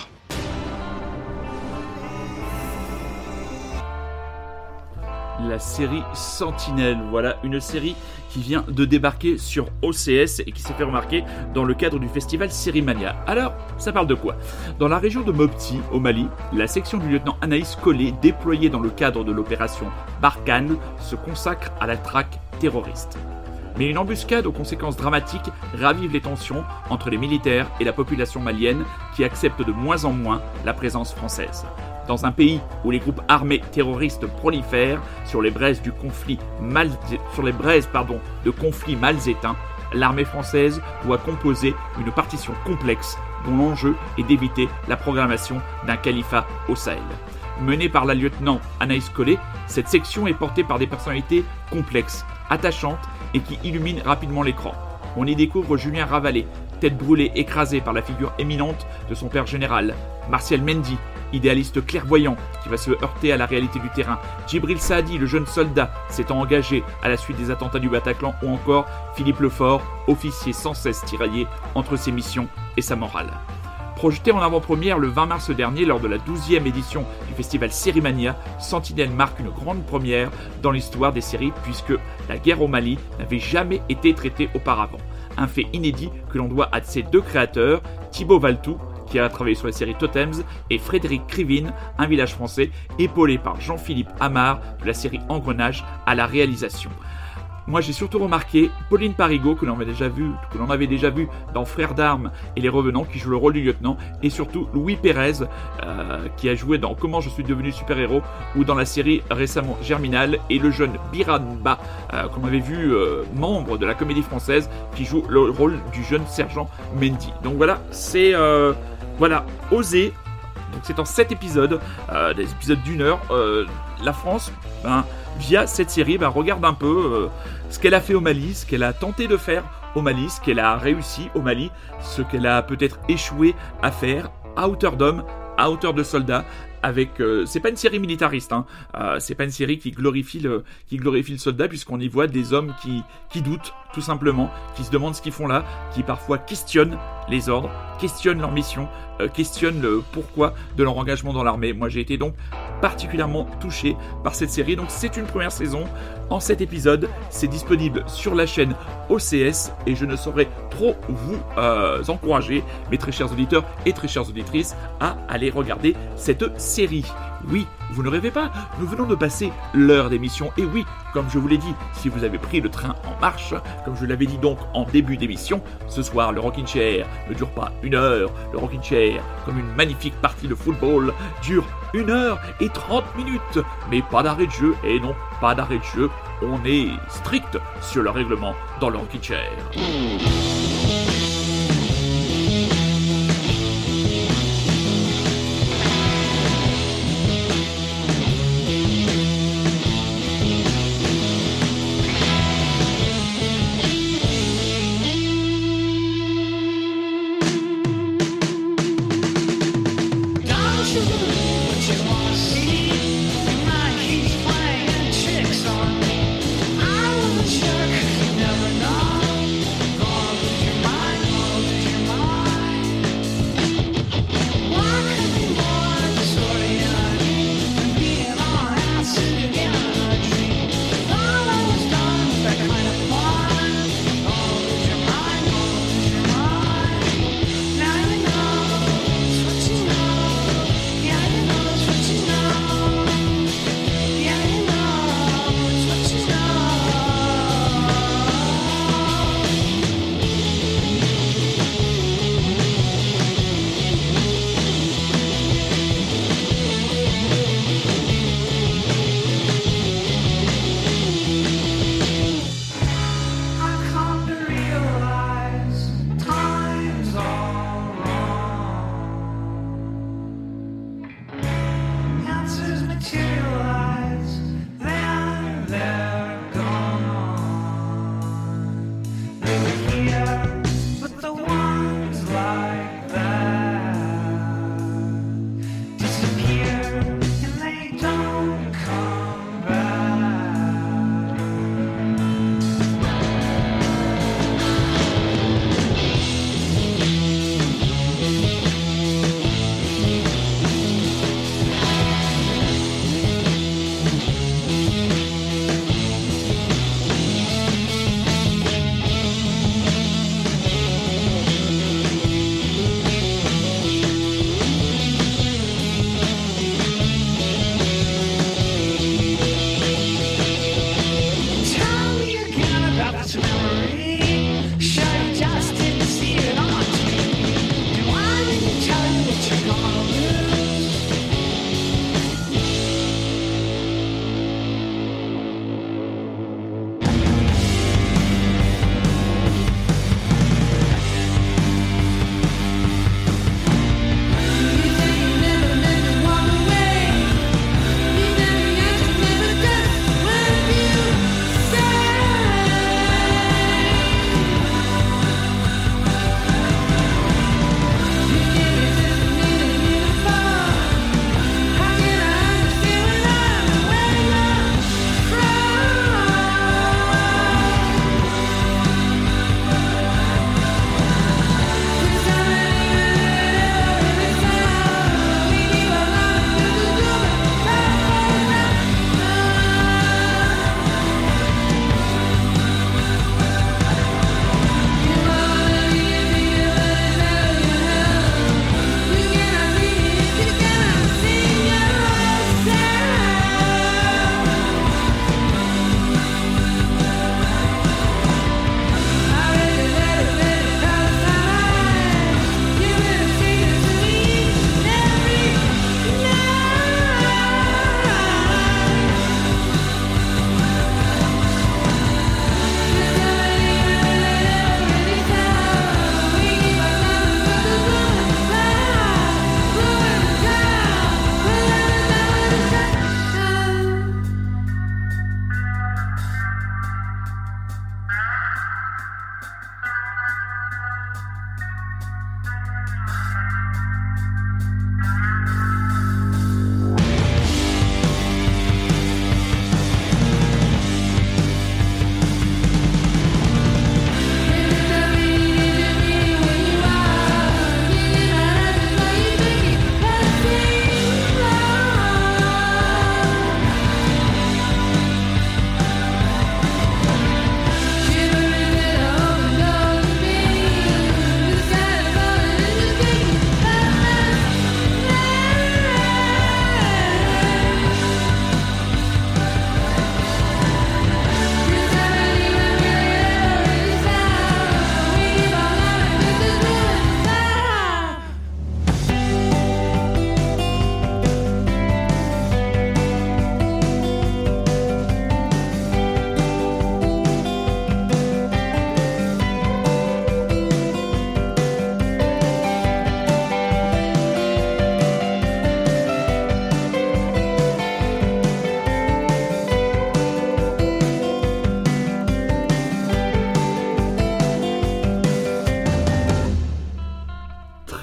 Speaker 1: La série Sentinelle. Voilà, une série qui vient de débarquer sur OCS et qui s'est fait remarquer dans le cadre du festival Sérimania. Alors, ça parle de quoi? Dans la région de Mopti, au Mali, la section du lieutenant Anaïs Collet, déployée dans le cadre de l'opération Barkhane, se consacre à la traque terroriste. Mais une embuscade aux conséquences dramatiques ravive les tensions entre les militaires et la population malienne qui accepte de moins en moins la présence française. Dans un pays où les groupes armés terroristes prolifèrent sur les braises du conflit mal, sur de conflits mal éteints, l'armée française doit composer une partition complexe dont l'enjeu est d'éviter la programmation d'un califat au Sahel. Menée par la lieutenant Anaïs Collet, cette section est portée par des personnalités complexes, attachantes et qui illuminent rapidement l'écran. On y découvre Julien Ravalet, tête brûlée écrasée par la figure éminente de son père général, Martial Mendy, idéaliste clairvoyant qui va se heurter à la réalité du terrain, Djibril Saadi, le jeune soldat s'étant engagé à la suite des attentats du Bataclan, ou encore Philippe Lefort, officier sans cesse tiraillé entre ses missions et sa morale. Projeté en avant-première le 20 mars dernier lors de la 12e édition du festival Sérimania, Sentinelle marque une grande première dans l'histoire des séries puisque la guerre au Mali n'avait jamais été traitée auparavant. Un fait inédit que l'on doit à ses deux créateurs, Thibaut Valtou, qui a travaillé sur la série Totems, et Frédéric Krivine, un village français, épaulé par Jean-Philippe Amar de la série Engrenage à la réalisation. Moi, j'ai surtout remarqué Pauline Parigot, que l'on avait déjà vu, que l'on avait déjà vu dans Frères d'armes et Les Revenants, qui joue le rôle du lieutenant, et surtout Louis Pérez, euh, qui a joué dans Comment je suis devenu super-héros, ou dans la série récemment Germinal, et le jeune Biranba, euh, qu'on avait vu euh, membre de la comédie française, qui joue le rôle du jeune sergent Mendy. Donc voilà, c'est euh, voilà, osé. Donc c'est en 7 épisodes, euh, des épisodes d'une heure. Euh, la France, ben, via cette série, ben, regarde un peu euh, ce qu'elle a fait au Mali, ce qu'elle a tenté de faire au Mali, ce qu'elle a réussi au Mali, ce qu'elle a peut-être échoué à faire à hauteur d'homme, à hauteur de soldats. Avec, euh, c'est pas une série militariste, hein. C'est pas une série qui glorifie le, soldat puisqu'on y voit des hommes qui doutent tout simplement, qui se demandent ce qu'ils font là, qui parfois questionnent les ordres, questionnent leur mission, euh, questionnent le pourquoi de leur engagement dans l'armée. Moi, j'ai été donc particulièrement touché par cette série. Donc, c'est une première saison en 7 épisodes. C'est disponible sur la chaîne OCS et je ne saurais trop vous euh, encourager, mes très chers auditeurs et très chères auditrices, à aller regarder cette série. Oui, vous ne rêvez pas, nous venons de passer l'heure d'émission. Et oui, comme je vous l'ai dit, si vous avez pris le train en marche, comme je l'avais dit donc en début d'émission, ce soir le Rockin' Chair ne dure pas une heure. Le Rockin' Chair, comme une magnifique partie de football, dure une heure et 30 minutes. Mais pas d'arrêt de jeu, et non, pas d'arrêt de jeu. On est strict sur le règlement dans le Rockin' Chair.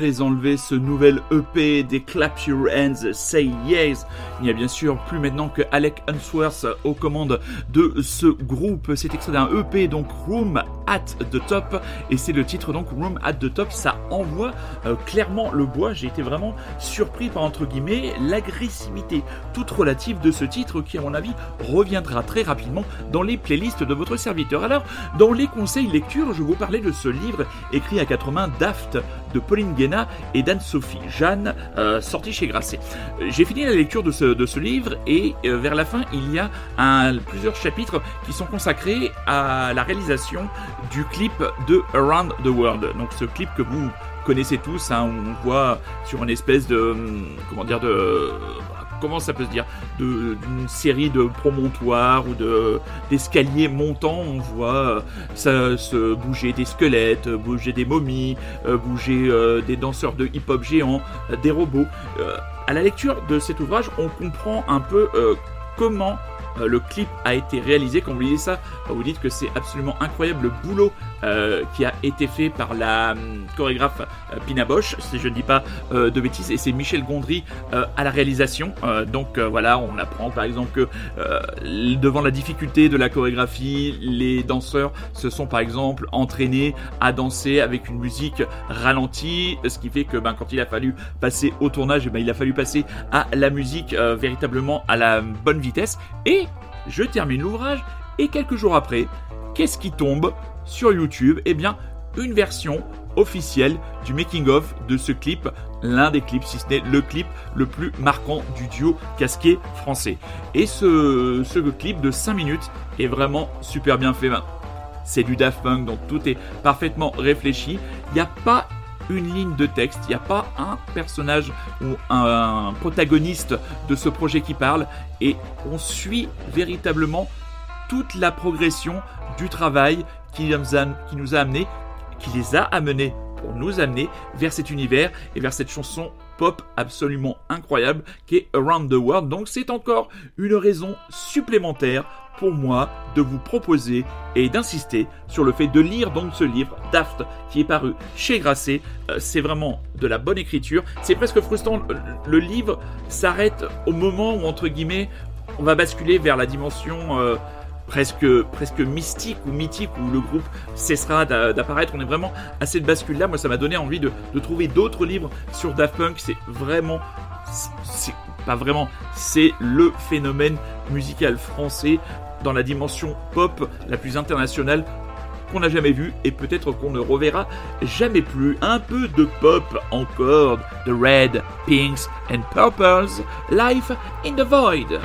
Speaker 1: Très enlevé ce nouvel EP des Clap Your Hands, Say Yes. Il n'y a bien sûr plus maintenant que Alec Unsworth aux commandes de ce groupe. C'est extrait d'un EP, donc Room at the Top, et c'est le titre donc Room at the Top. Ça envoie euh, clairement le bois. J'ai été vraiment surpris par entre guillemets l'agressivité toute relative de ce titre qui, à mon avis, reviendra très rapidement dans les playlists de votre serviteur. Alors, dans les conseils lecture, je vous parlais de ce livre écrit à quatre mains Daft de Pauline Guéna et d'Anne-Sophie Jeanne, euh, sorti chez Grasset. Euh, J'ai fini la lecture de ce, de ce livre et euh, vers la fin, il y a plusieurs chapitres qui sont consacrés à la réalisation du clip de Around the World. Donc ce clip que vous connaissez tous, hein, on voit sur une espèce de hum, comment dire de comment ça peut se dire de- d'une série de promontoires ou de d'escaliers montants on voit euh, ça se bouger des squelettes euh, bouger des momies euh, bouger des danseurs de hip-hop géants des robots à la lecture de cet ouvrage on comprend un peu comment le clip a été réalisé. Quand vous lisez ça, euh, vous dites que c'est absolument incroyable le boulot euh, qui a été fait par la hum, chorégraphe euh, Pina Bosch, si je ne dis pas euh, de bêtises, et c'est Michel Gondry à la réalisation. Donc voilà, on apprend par exemple que devant la difficulté de la chorégraphie, les danseurs se sont par exemple entraînés à danser avec une musique ralentie, ce qui fait que ben, quand il a fallu passer au tournage, eh ben, il a fallu passer à la musique euh, véritablement à la bonne vitesse. Et je termine l'ouvrage et quelques jours après, qu'est-ce qui tombe? Sur YouTube Eh bien, une version officielle du making-of de ce clip, l'un des clips, si ce n'est le clip le plus marquant du duo casqué français. Et ce, ce clip de 5 minutes est vraiment super bien fait. Ben, C'est du Daft Punk, donc tout est parfaitement réfléchi. Il n'y a pas une ligne de texte, il n'y a pas un personnage ou un protagoniste de ce projet qui parle, et on suit véritablement toute la progression du travail qui nous a, qui nous a amené, qui les a amenés pour nous amener vers cet univers et vers cette chanson pop absolument incroyable qui est Around the World. Donc c'est encore une raison supplémentaire pour moi de vous proposer et d'insister sur le fait de lire donc ce livre Daft qui est paru chez Grasset. Euh, c'est vraiment de la bonne écriture. C'est presque frustrant. Le- Le livre s'arrête au moment où entre guillemets on va basculer vers la dimension euh, presque presque mystique ou mythique où le groupe cessera d'a- d'apparaître. On est vraiment à cette bascule là. Moi, ça m'a donné envie de, de trouver d'autres livres sur Daft Punk. C'est vraiment, c'est pas vraiment, c'est le phénomène musical français dans la dimension pop la plus internationale qu'on n'a jamais vu et peut-être qu'on ne reverra jamais plus. Un peu de pop encore, de Red, Pinks and Purples, Life in the Void.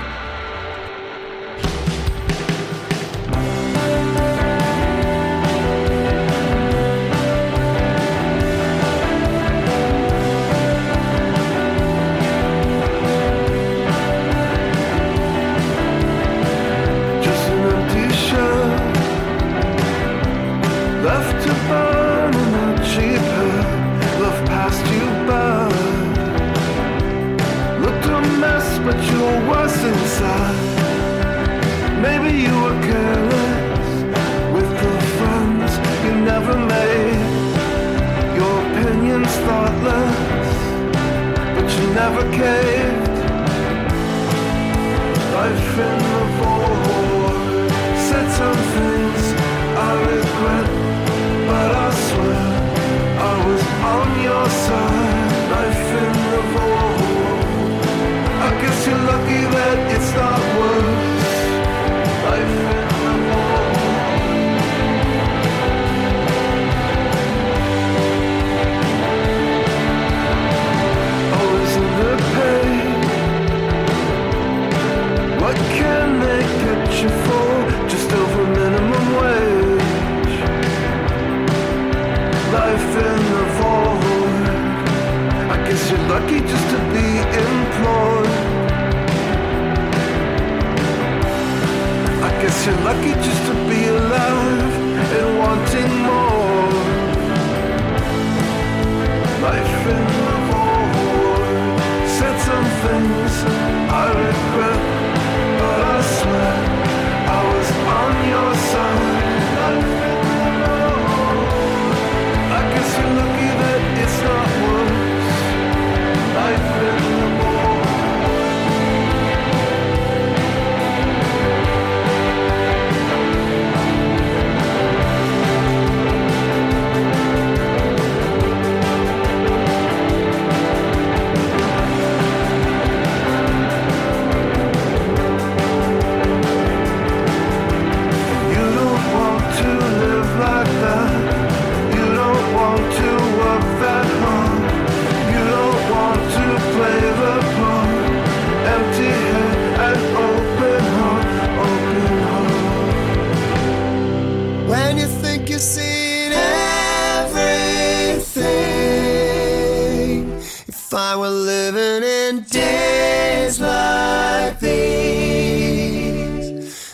Speaker 13: Fine with living in days like these.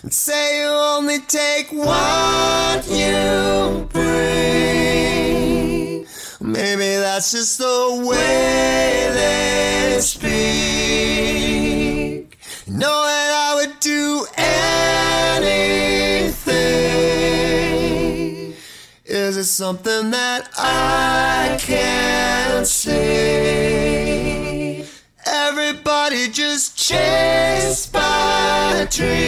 Speaker 13: And say you only take what you bring. Maybe that's just the way they speak. Know that I would do anything. Is it something that I can't see? Everybody just chased by dreams.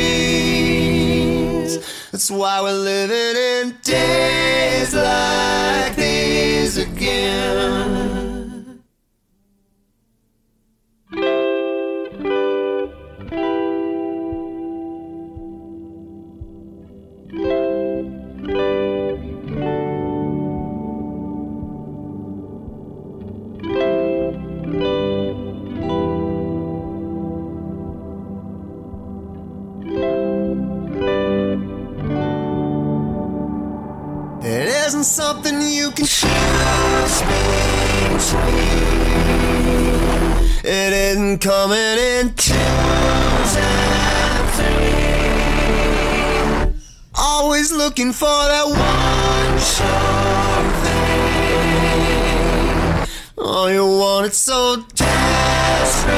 Speaker 13: That's why we're living in days like these again. Isn't something you can between. It isn't coming in twos and three. Always looking for that one sure thing. Oh, you want it so desperately.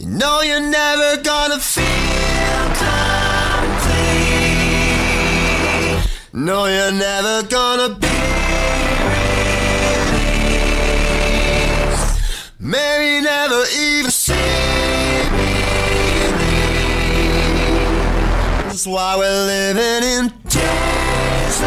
Speaker 13: You know you're never gonna feel No, you're never gonna be released. Maybe never even see me. That's why we're living in days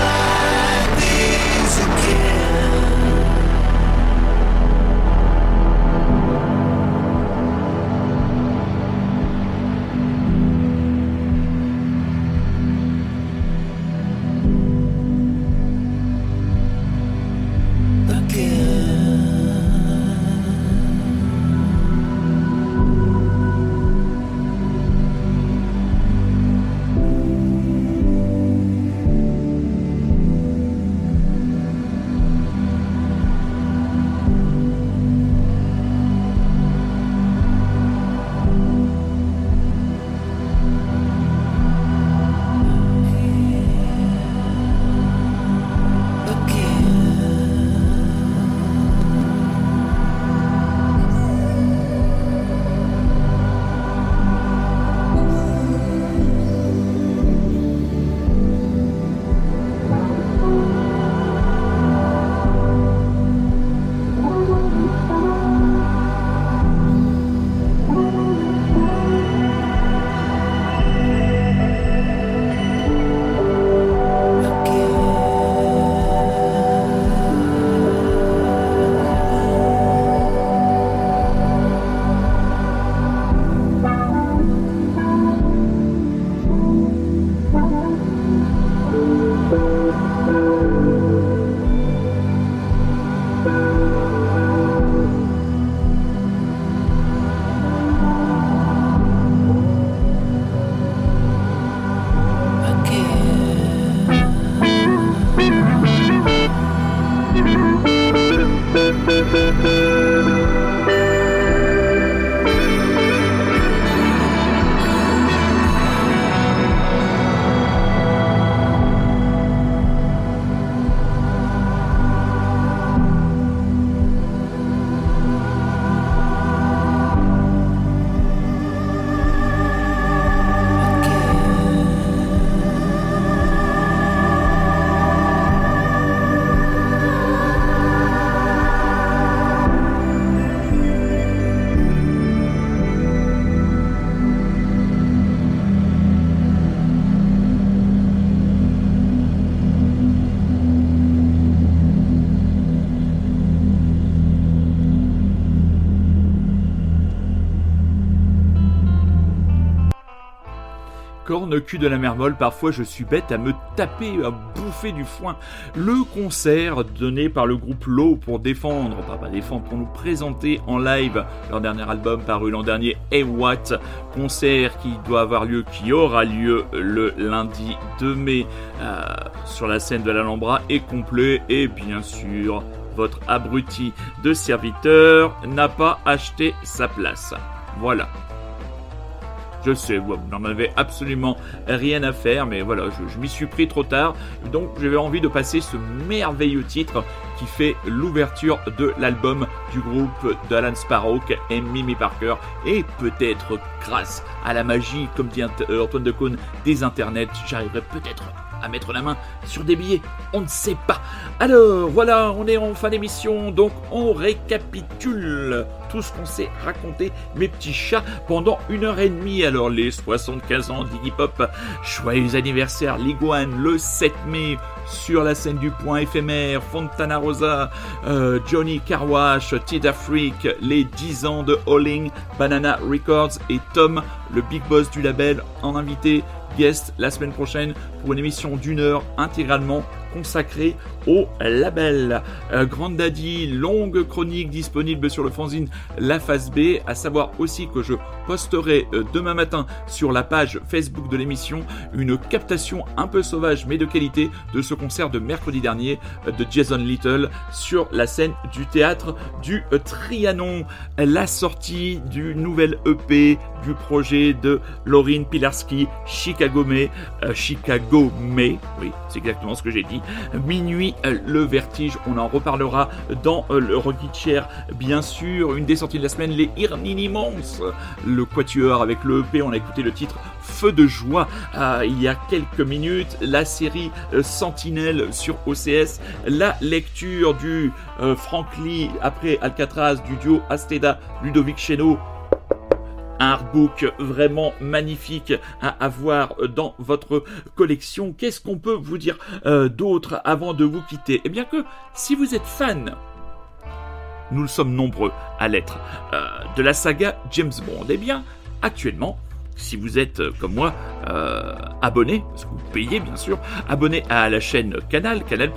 Speaker 1: corne cul de la mer molle, parfois je suis bête à me taper, à bouffer du foin. Le concert donné par le groupe Low pour défendre, pas, pas défendre, pour nous présenter en live leur dernier album paru l'an dernier, Hey What, concert qui doit avoir lieu, qui aura lieu le lundi 2 mai euh, sur la scène de l'Alhambra est complet et bien sûr votre abruti de serviteur n'a pas acheté sa place. Voilà. Je sais, vous n'en avez absolument rien à faire, mais voilà, je, m'y suis pris trop tard. Donc j'avais envie de passer ce merveilleux titre qui fait l'ouverture de l'album du groupe d'Alan Sparrow et Mimi Parker. Et peut-être grâce à la magie, comme dit Ant- Antoine Decaune, des internets, j'arriverai peut-être à mettre la main sur des billets, on ne sait pas. Alors voilà, on est en fin d'émission, donc on récapitule tout ce qu'on s'est raconté, mes petits chats, pendant une heure et demie. Alors les 75 ans d'Iggy Pop, joyeux anniversaire l'Iguane le 7 mai sur la scène du point éphémère, Fontana Rosa, euh, Johnny Carwash, Tid Freak, les 10 ans de Holling, Banana Records et Tom, le big boss du label, en invité guest la semaine prochaine pour une émission d'une heure intégralement consacrée au label. Euh, Grand Daddy, longue chronique disponible sur le fanzine La Phase B, à savoir aussi que je posterai euh, demain matin sur la page Facebook de l'émission une captation un peu sauvage mais de qualité de ce concert de mercredi dernier euh, de Jason Little sur la scène du théâtre du euh, Trianon. La sortie du nouvel EP du projet de Laurine Pilarski, Chicago May, Chicago May, oui, c'est exactement ce que j'ai dit. Minuit, euh, le vertige, on en reparlera dans euh, le Rocky Chair, bien sûr. Une des sorties de la semaine, les Irninimons, le quatuor avec le EP, on a écouté le titre Feu de joie euh, il y a quelques minutes, la série Sentinelle sur OCS, la lecture du euh, Frank Lee après Alcatraz du duo Asteda Ludovic Cheno un artbook vraiment magnifique à avoir dans votre collection. Qu'est-ce qu'on peut vous dire euh, d'autre avant de vous quitter? Eh bien que si vous êtes fan, nous le sommes nombreux à l'être, euh, de la saga James Bond, eh bien actuellement, si vous êtes euh, comme moi abonné, parce que vous payez bien sûr, abonné à la chaîne Canal, Canal+,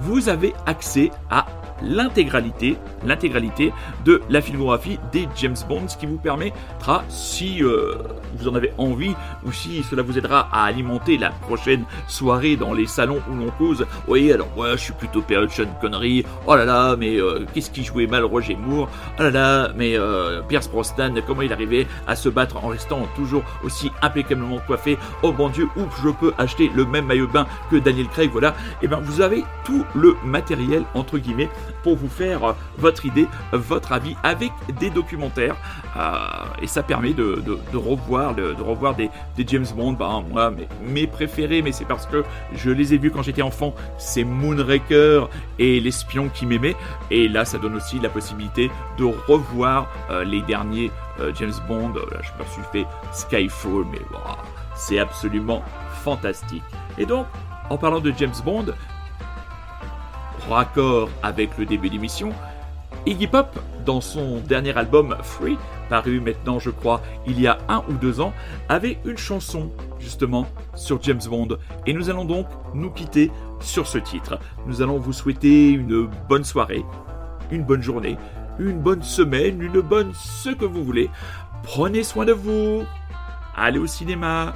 Speaker 1: vous avez accès à l'intégralité, l'intégralité de la filmographie des James Bond, ce qui vous permettra, si euh, vous en avez envie, ou si cela vous aidera à alimenter la prochaine soirée dans les salons où l'on cause. Oui, alors moi, je suis plutôt période Sean Connery. Oh là là, mais euh, qu'est-ce qui jouait mal Roger Moore? Oh là là, mais euh, Pierce Brosnan, comment il arrivait à se battre en restant toujours aussi impeccablement coiffé? Oh mon Dieu, où je peux acheter le même maillot bain que Daniel Craig? Voilà. Et ben, vous avez tout le matériel entre guillemets pour vous faire euh, votre idée, votre avis avec des documentaires. Euh, et ça permet de, revoir, de, revoir des, James Bond. Ben, moi, mes, préférés, mais c'est parce que je les ai vus quand j'étais enfant. C'est Moonraker et L'espion qui m'aimait. Et là, ça donne aussi la possibilité de revoir euh, les derniers James Bond. Là, je me suis fait Skyfall, mais c'est absolument fantastique. Et donc, en parlant de James Bond, raccord avec le début d'émission, Iggy Pop, dans son dernier album Free, paru maintenant je crois il y a un ou deux ans, avait une chanson justement sur James Bond. Et nous allons donc nous quitter sur ce titre. Nous allons vous souhaiter une bonne soirée, une bonne journée, une bonne semaine, une bonne ce que vous voulez. Prenez soin de vous. Allez au cinéma.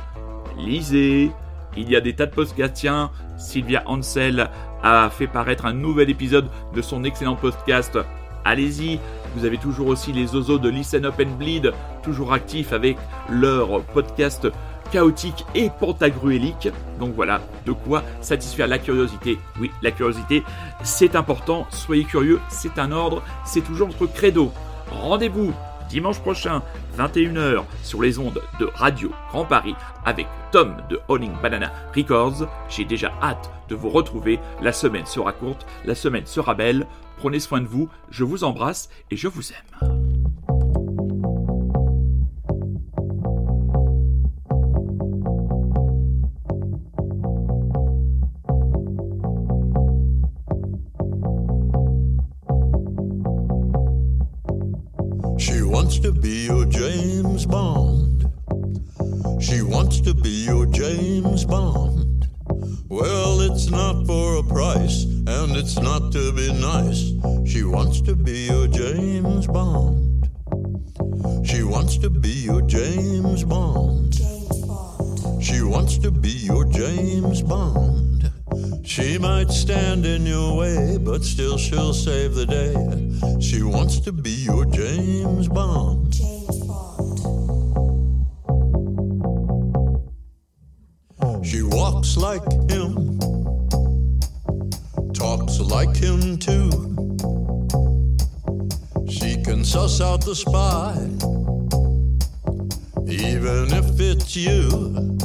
Speaker 1: Lisez. Il y a des tas de podcasts. Tiens, Sylvia Ansel a fait paraître un nouvel épisode de son excellent podcast. Allez-y, vous avez toujours aussi les ozos de Listen Up and Bleed, toujours actifs avec leur podcast chaotique et pentagruélique. Donc voilà, de quoi satisfaire la curiosité. Oui, la curiosité, c'est important. Soyez curieux, c'est un ordre, c'est toujours notre credo. Rendez-vous dimanche prochain, 21h, sur les ondes de Radio Grand Paris avec Tom de Owning Banana Records. J'ai déjà hâte de vous retrouver. La semaine sera courte, la semaine sera belle. Prenez soin de vous, je vous embrasse et je vous aime.
Speaker 2: Wants to be your James Bond. She wants to be your James Bond. Well, it's not for a price, and it's not to be nice. She wants to be your James Bond. She wants to be your James Bond. She wants to be your James Bond. She might stand in your way, but still she'll save the day. She wants to be your James Bond. She walks like him, talks like him too. She can suss out the spy, even if it's you.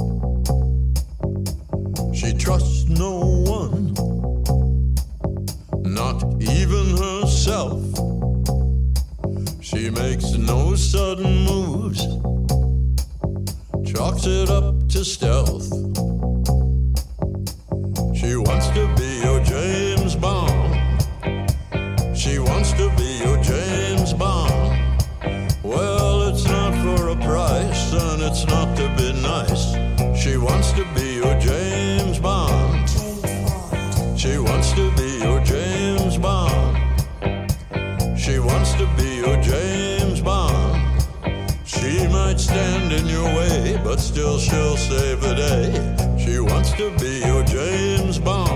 Speaker 2: She trusts no herself. She makes no sudden moves, chalks it up to stealth. She wants to be your James Bond. She wants to be your James Bond. Well, it's not for a price, and it's not to be She wants to be your James Bond. She might stand in your way, but still she'll save the day. She wants to be your James Bond.